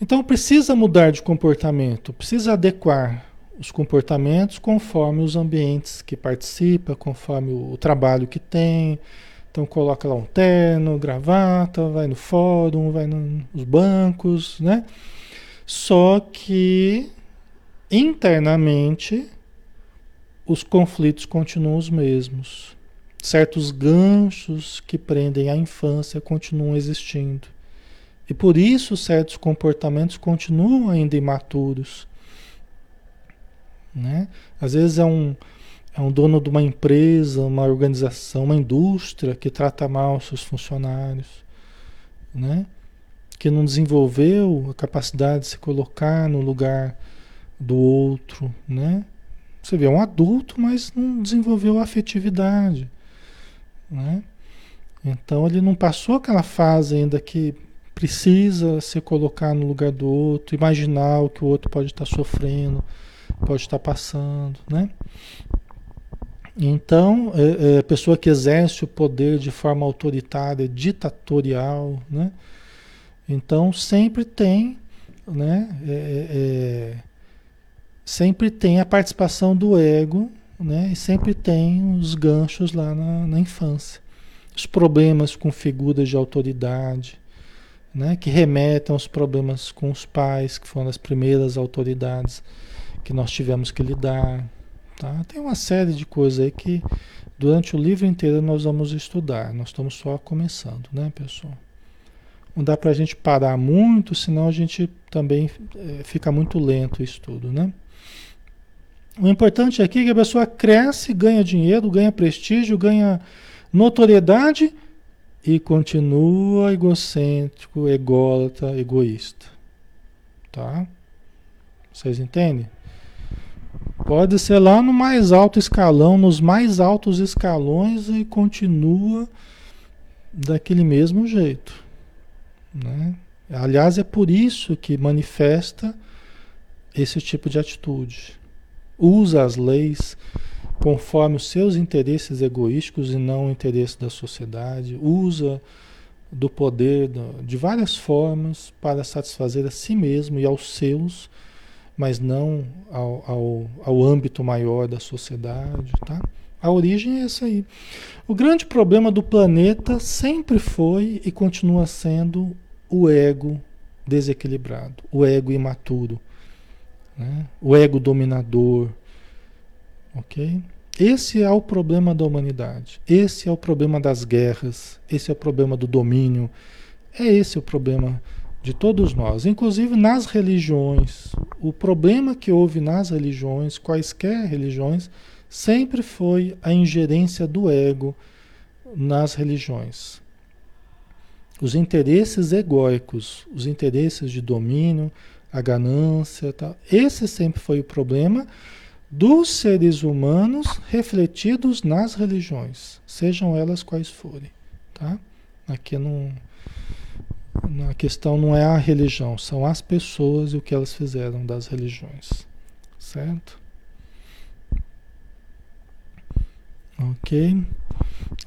Então precisa mudar de comportamento, precisa adequar os comportamentos conforme os ambientes que participa, conforme o, trabalho que tem, então coloca lá um terno, gravata, vai no fórum, vai nos bancos, né? Só que internamente os conflitos continuam os mesmos. Certos ganchos que prendem a infância continuam existindo. E por isso certos comportamentos continuam ainda imaturos. Né? Às vezes é um, é um dono de uma empresa, uma organização, uma indústria que trata mal seus funcionários, né? Que não desenvolveu a capacidade de se colocar no lugar do outro, né? Você vê, é um adulto, mas não desenvolveu a afetividade, né? Então ele não passou aquela fase ainda que precisa se colocar no lugar do outro, imaginar o que o outro pode estar sofrendo, pode estar passando, né? Então, é, é, a pessoa que exerce o poder de forma autoritária, ditatorial, né? Então, sempre tem, né? É, é, é, sempre tem a participação do ego, né? E sempre tem os ganchos lá na, na infância. Os problemas com figuras de autoridade, né? Que remetem aos problemas com os pais, que foram as primeiras autoridades que nós tivemos que lidar, Tá? Tem uma série de coisas aí que durante o livro inteiro nós vamos estudar. Nós estamos só começando, né, pessoal? Não dá para a gente parar muito, senão a gente também é, fica muito lento o estudo, né? O importante aqui é que a pessoa cresce, ganha dinheiro, ganha prestígio, ganha notoriedade e continua egocêntrico, ególatra, egoísta. Tá? Vocês entendem? Pode ser lá no mais alto escalão, nos mais altos escalões e continua daquele mesmo jeito. Né? Aliás, é por isso que manifesta esse tipo de atitude. Usa as leis conforme os seus interesses egoísticos e não o interesse da sociedade. Usa do poder de várias formas para satisfazer a si mesmo e aos seus mas não ao, ao, ao âmbito maior da sociedade, tá? A origem é essa aí. O grande problema do planeta sempre foi e continua sendo o ego desequilibrado, o ego imaturo, né? o ego dominador. Ok? Esse é o problema da humanidade. Esse é o problema das guerras. Esse é o problema do domínio. É esse o problema de todos nós, inclusive nas religiões. O problema que houve nas religiões, quaisquer religiões, sempre foi a ingerência do ego nas religiões. Os interesses egóicos, os interesses de domínio, a ganância, tal. esse sempre foi o problema dos seres humanos refletidos nas religiões, sejam elas quais forem, tá? Aqui não a questão não é a religião, são as pessoas e o que elas fizeram das religiões. Certo? Ok?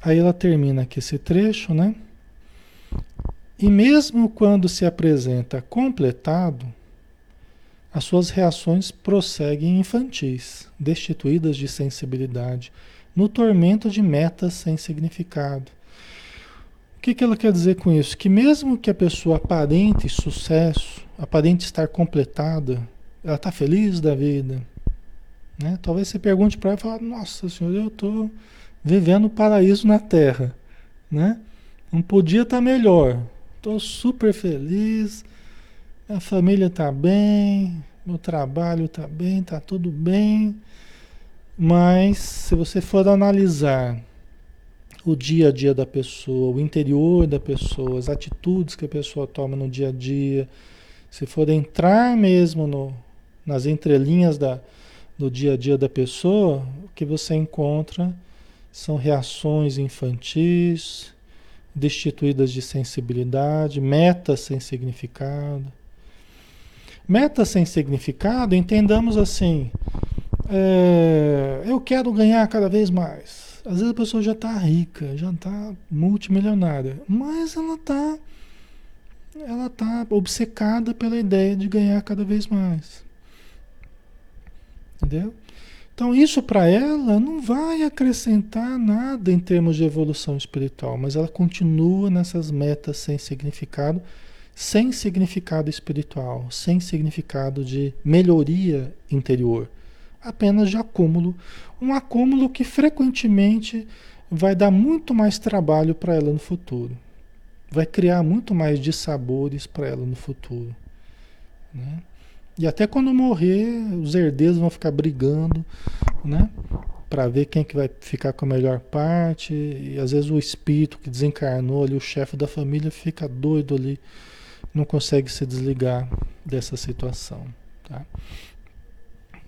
Aí ela termina aqui esse trecho, né? E mesmo quando se apresenta completado, as suas reações prosseguem infantis, destituídas de sensibilidade, no tormento de metas sem significado o que, que ela quer dizer com isso? Que mesmo que a pessoa aparente sucesso, aparente estar completada, ela está feliz da vida. Né? Talvez você pergunte para ela e fale, nossa senhora, eu estou vivendo o paraíso na Terra. Né? Não podia estar tá melhor. Estou super feliz, minha família está bem, meu trabalho está bem, está tudo bem. Mas se você for analisar o dia a dia da pessoa, o interior da pessoa, as atitudes que a pessoa toma no dia a dia. Se for entrar mesmo no, nas entrelinhas da, do dia a dia da pessoa, o que você encontra são reações infantis, destituídas de sensibilidade, metas sem significado. Metas sem significado, entendamos assim: é, eu quero ganhar cada vez mais às vezes a pessoa já está rica, já está multimilionária, mas ela está ela tá obcecada pela ideia de ganhar cada vez mais. Entendeu? Então isso para ela não vai acrescentar nada em termos de evolução espiritual, mas ela continua nessas metas sem significado, sem significado espiritual, sem significado de melhoria interior, apenas de acúmulo. Um acúmulo que frequentemente vai dar muito mais trabalho para ela no futuro. Vai criar muito mais dissabores para ela no futuro. Né? E até quando morrer, os herdeiros vão ficar brigando, né? Para ver quem que vai ficar com a melhor parte. E às vezes o espírito que desencarnou ali, o chefe da família, fica doido ali, não consegue se desligar dessa situação, tá?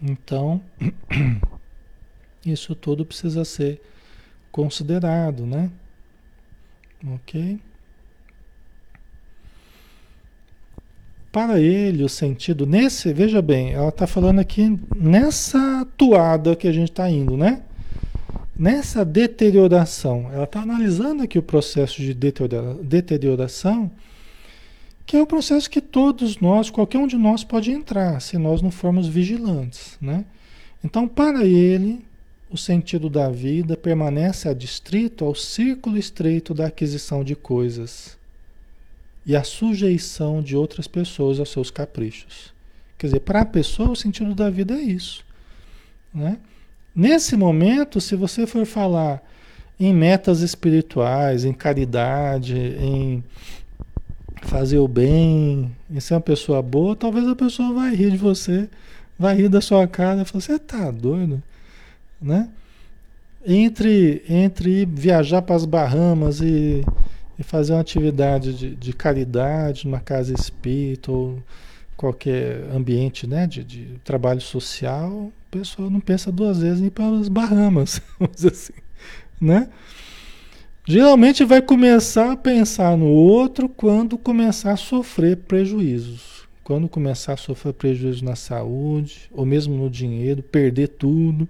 Então, isso tudo precisa ser considerado, né? Ok? Para ele, o sentido, nesse, veja bem, ela está falando aqui nessa toada que a gente está indo, né? Nessa deterioração, ela está analisando aqui o processo de deterioração, que é o processo que todos nós, qualquer um de nós pode entrar, se nós não formos vigilantes, né? Então, para ele, o sentido da vida permanece adstrito ao círculo estreito da aquisição de coisas e a sujeição de outras pessoas aos seus caprichos. Quer dizer, para a pessoa o sentido da vida é isso. Né? Nesse momento, se você for falar em metas espirituais, em caridade, em fazer o bem, em ser uma pessoa boa, talvez a pessoa vai rir de você, vai rir da sua cara e falar, você tá doido? Né? Entre, entre viajar para as Bahamas e e fazer uma atividade de, de caridade numa casa espírita ou qualquer ambiente né, de, de trabalho social, a pessoa não pensa duas vezes em ir para as Bahamas, vamos dizer assim, né? Geralmente vai começar a pensar no outro quando começar a sofrer prejuízos. Quando começar a sofrer prejuízos na saúde, ou mesmo no dinheiro, perder tudo.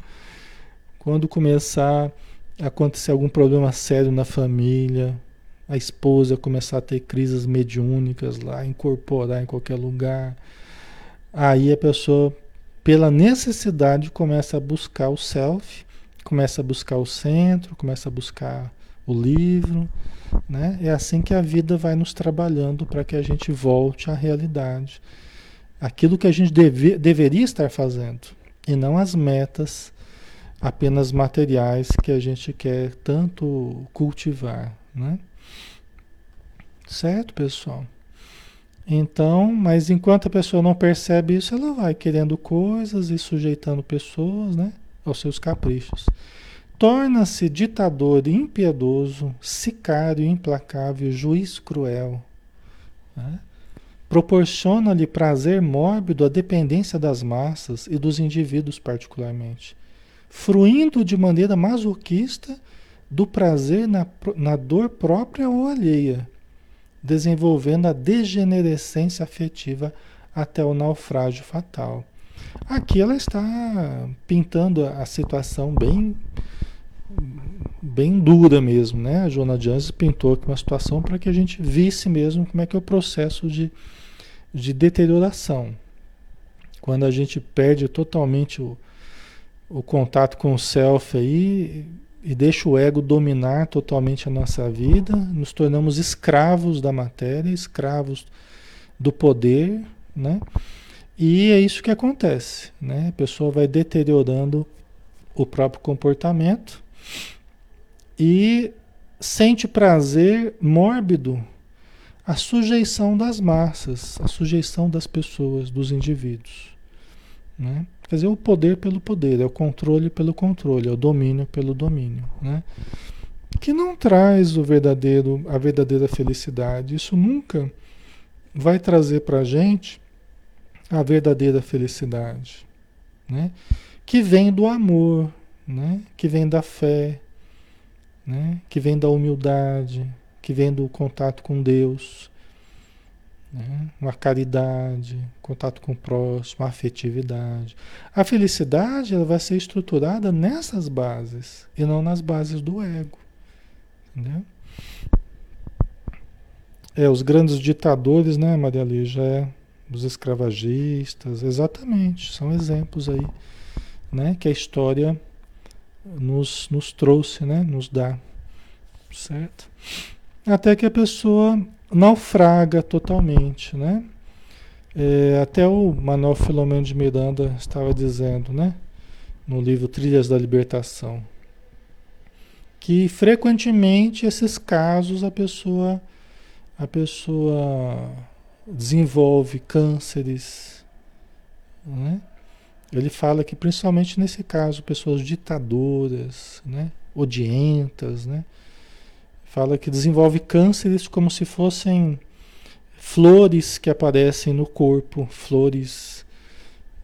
Quando começar a acontecer algum problema sério na família, a esposa começar a ter crises mediúnicas lá, incorporar em qualquer lugar. Aí a pessoa, pela necessidade, começa a buscar o self, começa a buscar o centro, começa a buscar o livro. Né? É assim que a vida vai nos trabalhando para que a gente volte à realidade. Aquilo que a gente deve, deveria estar fazendo, e não as metas apenas materiais que a gente quer tanto cultivar. Né? Certo, pessoal? Então, mas enquanto a pessoa não percebe isso, ela vai querendo coisas e sujeitando pessoas né, aos seus caprichos. Torna-se ditador impiedoso, sicário implacável, juiz cruel. Né? Proporciona-lhe prazer mórbido a dependência das massas e dos indivíduos, particularmente, fruindo de maneira masoquista do prazer na, na dor própria ou alheia desenvolvendo a degenerescência afetiva até o naufrágio fatal. Aqui ela está pintando a situação bem bem dura mesmo, né? A Joana Janses pintou aqui uma situação para que a gente visse mesmo como é que é o processo de, de deterioração. Quando a gente perde totalmente o, o contato com o self aí, e deixa o ego dominar totalmente a nossa vida, nos tornamos escravos da matéria, escravos do poder, né? E é isso que acontece, né? A pessoa vai deteriorando o próprio comportamento e sente prazer mórbido a sujeição das massas, a sujeição das pessoas, dos indivíduos, né? Quer dizer, o poder pelo poder, é o controle pelo controle, é o domínio pelo domínio, né? Que não traz o verdadeiro, a verdadeira felicidade. Isso nunca vai trazer para a gente a verdadeira felicidade, né? Que vem do amor, né? Que vem da fé, né? Que vem da humildade, que vem do contato com Deus, né? Uma caridade, contato com o próximo, afetividade. A felicidade ela vai ser estruturada nessas bases e não nas bases do ego. Entendeu? É, os grandes ditadores, né, Maria Lígia? É, os escravagistas, exatamente, são exemplos aí, né, que a história nos, nos trouxe, né, nos dá, certo? Até que a pessoa naufraga totalmente, né? É, até o Manuel Filomeno de Miranda estava dizendo, né? no livro Trilhas da Libertação, que frequentemente esses casos a pessoa a pessoa desenvolve cânceres, né? Ele fala que principalmente nesse caso pessoas ditadoras, né? odientas, né? Fala que desenvolve cânceres como se fossem flores que aparecem no corpo, flores,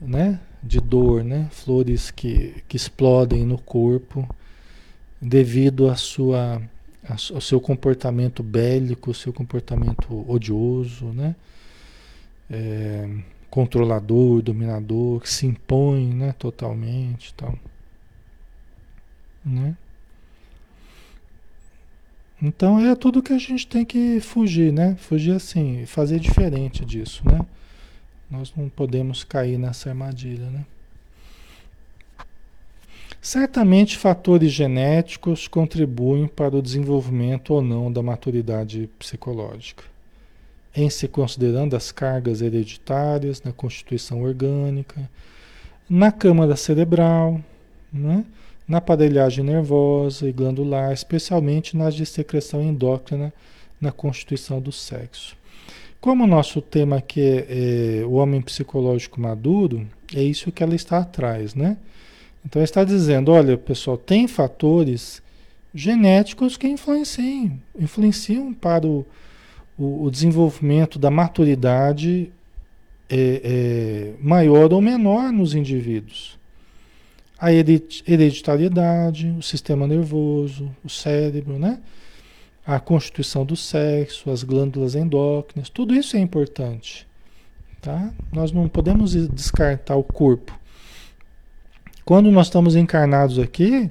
né? De dor, né? Flores que, que explodem no corpo devido à sua, ao seu comportamento bélico, seu comportamento odioso, né? É, controlador, dominador, que se impõe, né? Totalmente, tal, né? Então é tudo que a gente tem que fugir, né? Fugir assim, fazer diferente disso, né? Nós não podemos cair nessa armadilha, né? Certamente fatores genéticos contribuem para o desenvolvimento ou não da maturidade psicológica, em se considerando as cargas hereditárias na constituição orgânica, na câmara cerebral, né? Na aparelhagem nervosa e glandular, especialmente nas de secreção endócrina na constituição do sexo. Como o nosso tema aqui é, é, o homem psicológico maduro, é isso que ela está atrás, né? Então ela está dizendo, olha, pessoal, tem fatores genéticos que influenciam, influenciam para o, o, o desenvolvimento da maturidade é, é, maior ou menor nos indivíduos a hereditariedade, o sistema nervoso, o cérebro, né? A constituição do sexo, as glândulas endócrinas, tudo isso é importante, tá? Nós não podemos descartar o corpo. Quando nós estamos encarnados aqui,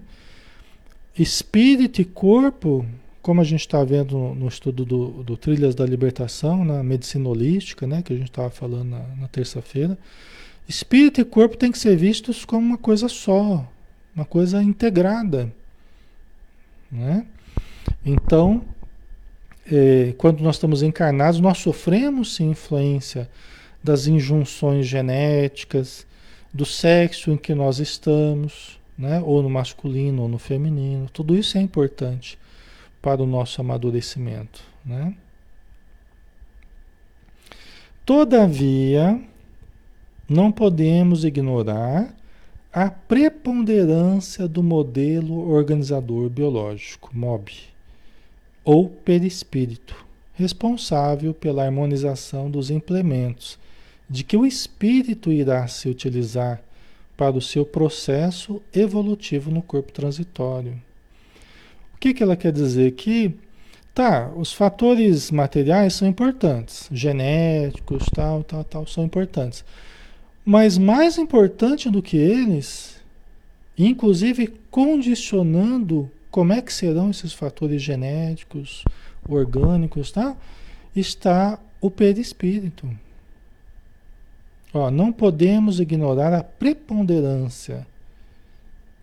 espírito e corpo, como a gente está vendo no, estudo do, do, Trilhas da Libertação, na medicina holística, né, que a gente estava falando na, na terça-feira, Espírito e corpo têm que ser vistos como uma coisa só, uma coisa integrada. Né? Então, é, quando nós estamos encarnados, nós sofremos sim influência das injunções genéticas, do sexo em que nós estamos, né? ou no masculino ou no feminino. Tudo isso é importante para o nosso amadurecimento. Né? Todavia, não podemos ignorar a preponderância do modelo organizador biológico, MOB, ou perispírito, responsável pela harmonização dos implementos de que o espírito irá se utilizar para o seu processo evolutivo no corpo transitório. O que, que ela quer dizer? Que, tá, os fatores materiais são importantes, genéticos, tal, tal, tal, são importantes. Mas mais importante do que eles, inclusive condicionando como é que serão esses fatores genéticos, orgânicos, tá? Está o perispírito. Ó, não podemos ignorar a preponderância.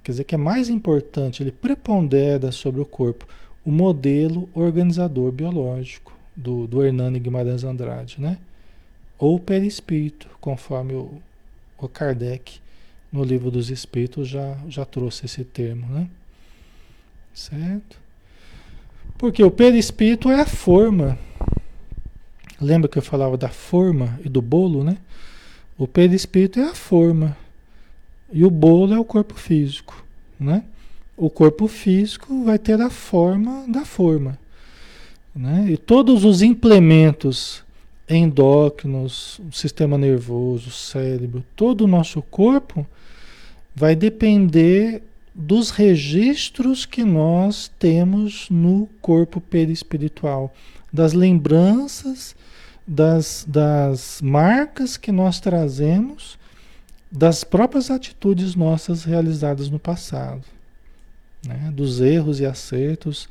Quer dizer que é mais importante, ele prepondera sobre o corpo, o modelo organizador biológico do, do Hernani Guimarães Andrade, né? Ou perispírito, conforme o, o Kardec, no livro dos Espíritos, já, já trouxe esse termo, né? Certo? Porque o perispírito é a forma. Lembra que eu falava da forma e do bolo, né? O perispírito é a forma. E o bolo é o corpo físico, né? O corpo físico vai ter a forma da forma. Né? E todos os implementos endócrinos, o sistema nervoso, o cérebro, todo o nosso corpo vai depender dos registros que nós temos no corpo perispiritual, das lembranças, das, das marcas que nós trazemos, das próprias atitudes nossas realizadas no passado, né? dos erros e acertos,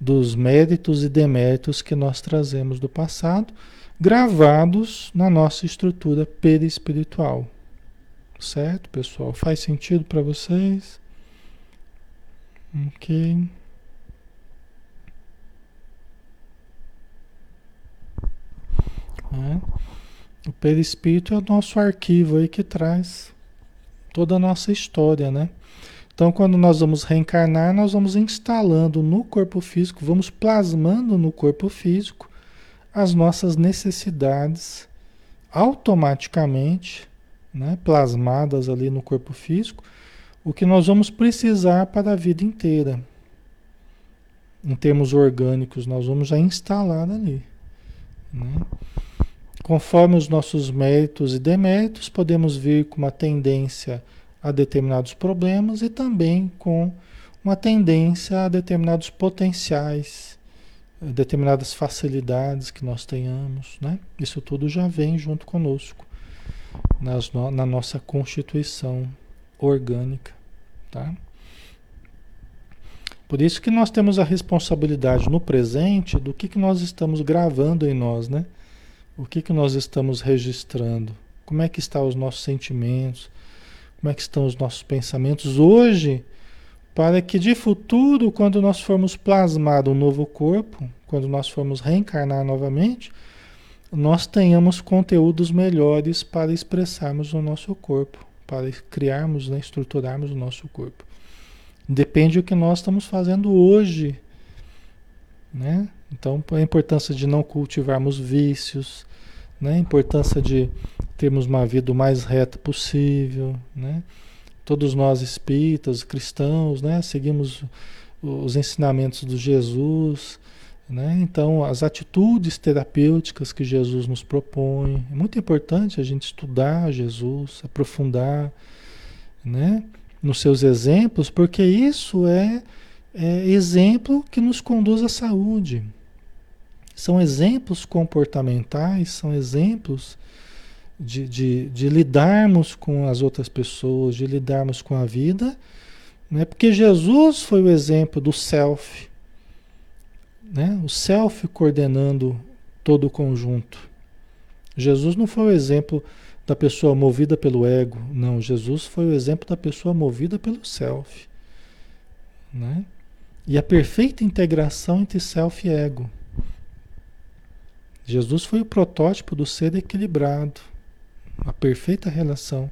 dos méritos e deméritos que nós trazemos do passado gravados na nossa estrutura perispiritual. Certo, pessoal? Faz sentido para vocês? Ok. É. O perispírito é o nosso arquivo aí que traz toda a nossa história, né? Então, quando nós vamos reencarnar, nós vamos instalando no corpo físico, vamos plasmando no corpo físico as nossas necessidades automaticamente, né, plasmadas ali no corpo físico, o que nós vamos precisar para a vida inteira. Em termos orgânicos, nós vamos já instalar ali. Né? Conforme os nossos méritos e deméritos, podemos vir com uma tendência a determinados problemas e também com uma tendência a determinados potenciais, determinadas facilidades que nós tenhamos, né? Isso tudo já vem junto conosco nas, na nossa constituição orgânica, tá? Por isso que nós temos a responsabilidade no presente do que, que nós estamos gravando em nós, né? O que, que nós estamos registrando? Como é que estão os nossos sentimentos? Como é que estão os nossos pensamentos hoje? Para que de futuro, quando nós formos plasmar um novo corpo, quando nós formos reencarnar novamente, nós tenhamos conteúdos melhores para expressarmos no nosso corpo, para criarmos, né, estruturarmos o nosso corpo. Depende do que nós estamos fazendo hoje, né? Então, a importância de não cultivarmos vícios, né? a importância de termos uma vida o mais reta possível, né? Todos nós espíritas, cristãos, né? Seguimos os ensinamentos de Jesus, né? Então, as atitudes terapêuticas que Jesus nos propõe, é muito importante a gente estudar Jesus, aprofundar, né? Nos seus exemplos, porque isso é, é exemplo que nos conduz à saúde. São exemplos comportamentais, são exemplos de, de, de lidarmos com as outras pessoas, de lidarmos com a vida, né? porque Jesus foi o exemplo do self, né? o self coordenando todo o conjunto. Jesus não foi o exemplo da pessoa movida pelo ego, não. Jesus foi o exemplo da pessoa movida pelo self. Né? E a perfeita integração entre self e ego. Jesus foi o protótipo do ser equilibrado, a perfeita relação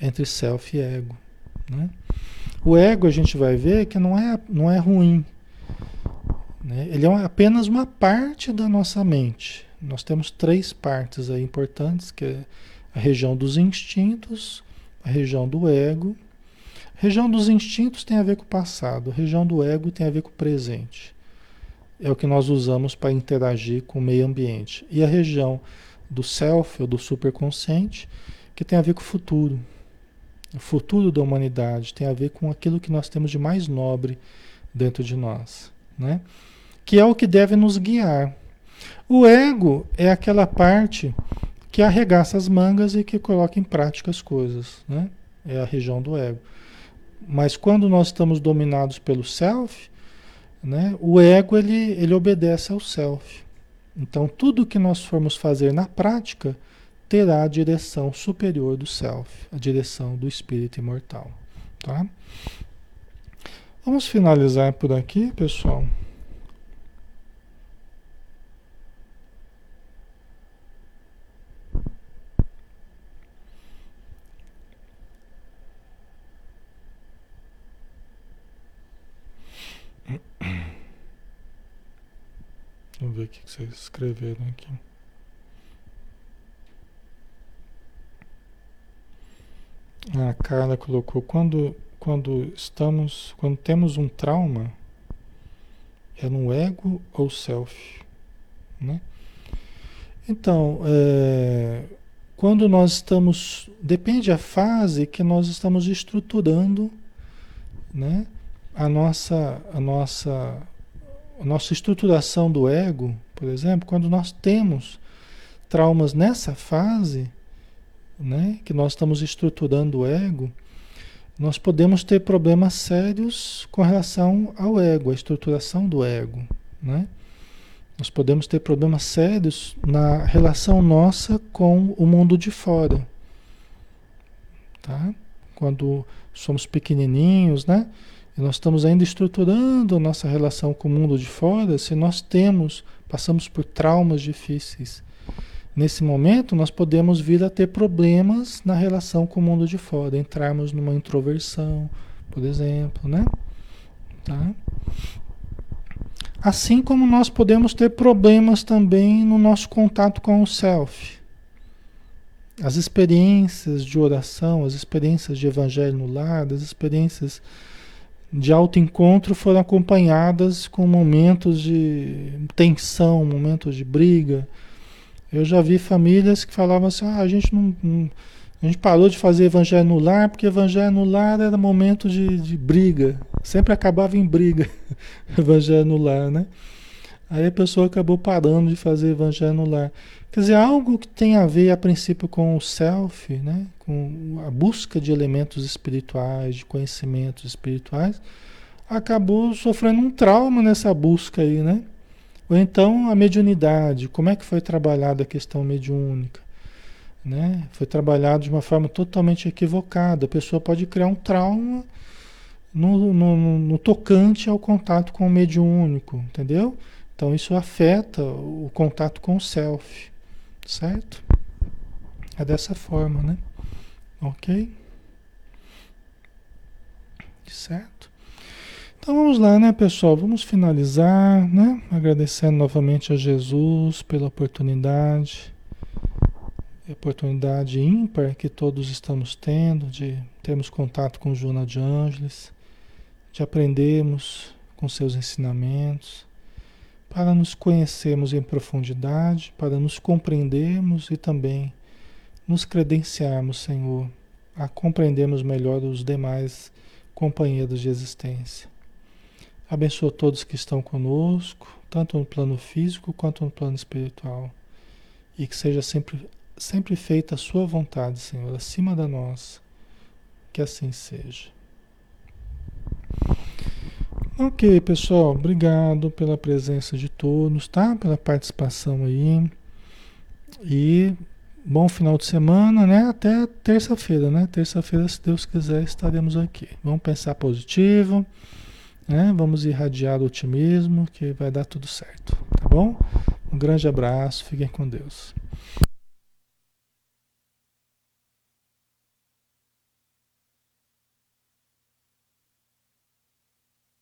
entre self e ego. Né? O ego a gente vai ver que não é, não é ruim. Né? Ele é apenas uma parte da nossa mente. Nós temos três partes aí importantes, que é a região dos instintos, a região do ego. A região dos instintos tem a ver com o passado, a região do ego tem a ver com o presente é o que nós usamos para interagir com o meio ambiente. E a região do self, ou do superconsciente, que tem a ver com o futuro. O futuro da humanidade tem a ver com aquilo que nós temos de mais nobre dentro de nós, né? Que é o que deve nos guiar. O ego é aquela parte que arregaça as mangas e que coloca em prática as coisas, né? É a região do ego. Mas quando nós estamos dominados pelo self, né? O ego ele, ele obedece ao self. Então tudo que nós formos fazer na prática terá a direção superior do self, a direção do espírito imortal, tá? Vamos finalizar por aqui, pessoal. Ver o que vocês escreveram aqui. A Carla colocou quando quando estamos quando temos um trauma é no ego ou self, né? Então, é, quando nós estamos depende a fase que nós estamos estruturando, né? A nossa a nossa nossa estruturação do ego, por exemplo, quando nós temos traumas nessa fase, né, que nós estamos estruturando o ego, nós podemos ter problemas sérios com relação ao ego, a estruturação do ego, né? Nós podemos ter problemas sérios na relação nossa com o mundo de fora, tá? Quando somos pequenininhos, né? Nós estamos ainda estruturando a nossa relação com o mundo de fora, se nós temos, passamos por traumas difíceis Nesse momento, nós podemos vir a ter problemas na relação com o mundo de fora, entrarmos numa introversão, por exemplo, né? Tá? Assim como nós podemos ter problemas também no nosso contato com o self. As experiências de oração, as experiências de evangelho no lar, as experiências de autoencontro foram acompanhadas com momentos de tensão, momentos de briga. Eu já vi famílias que falavam assim: ah, a gente não, não a gente parou de fazer evangelho no lar porque evangelho no lar era momento de, de briga. Sempre acabava em briga evangelho no lar, né? Aí a pessoa acabou parando de fazer evangelho no lar. Quer dizer, algo que tem a ver a princípio com o self, né? com a busca de elementos espirituais, de conhecimentos espirituais, acabou sofrendo um trauma nessa busca aí, né? Ou então a mediunidade, como é que foi trabalhada a questão mediúnica? Né? Foi trabalhado de uma forma totalmente equivocada. A pessoa pode criar um trauma no, no, no tocante ao contato com o mediúnico, entendeu? Então isso afeta o contato com o self, certo? É dessa forma, né? Ok? Certo? Então vamos lá, né, pessoal? Vamos finalizar, né? Agradecendo novamente a Jesus pela oportunidade oportunidade ímpar que todos estamos tendo de termos contato com Joana de Ângeles, de aprendermos com seus ensinamentos, para nos conhecermos em profundidade, para nos compreendermos e também nos credenciarmos, Senhor, a compreendermos melhor os demais companheiros de existência. Abençoa todos que estão conosco, tanto no plano físico quanto no plano espiritual. E que seja sempre sempre feita a sua vontade, Senhor, acima da nossa. Que assim seja. Ok, pessoal, obrigado pela presença de todos, tá? Pela participação aí. E bom final de semana, né? Até terça-feira, né? Terça-feira, se Deus quiser, estaremos aqui. Vamos pensar positivo, né? Vamos irradiar o otimismo, que vai dar tudo certo, tá bom? Um grande abraço, fiquem com Deus.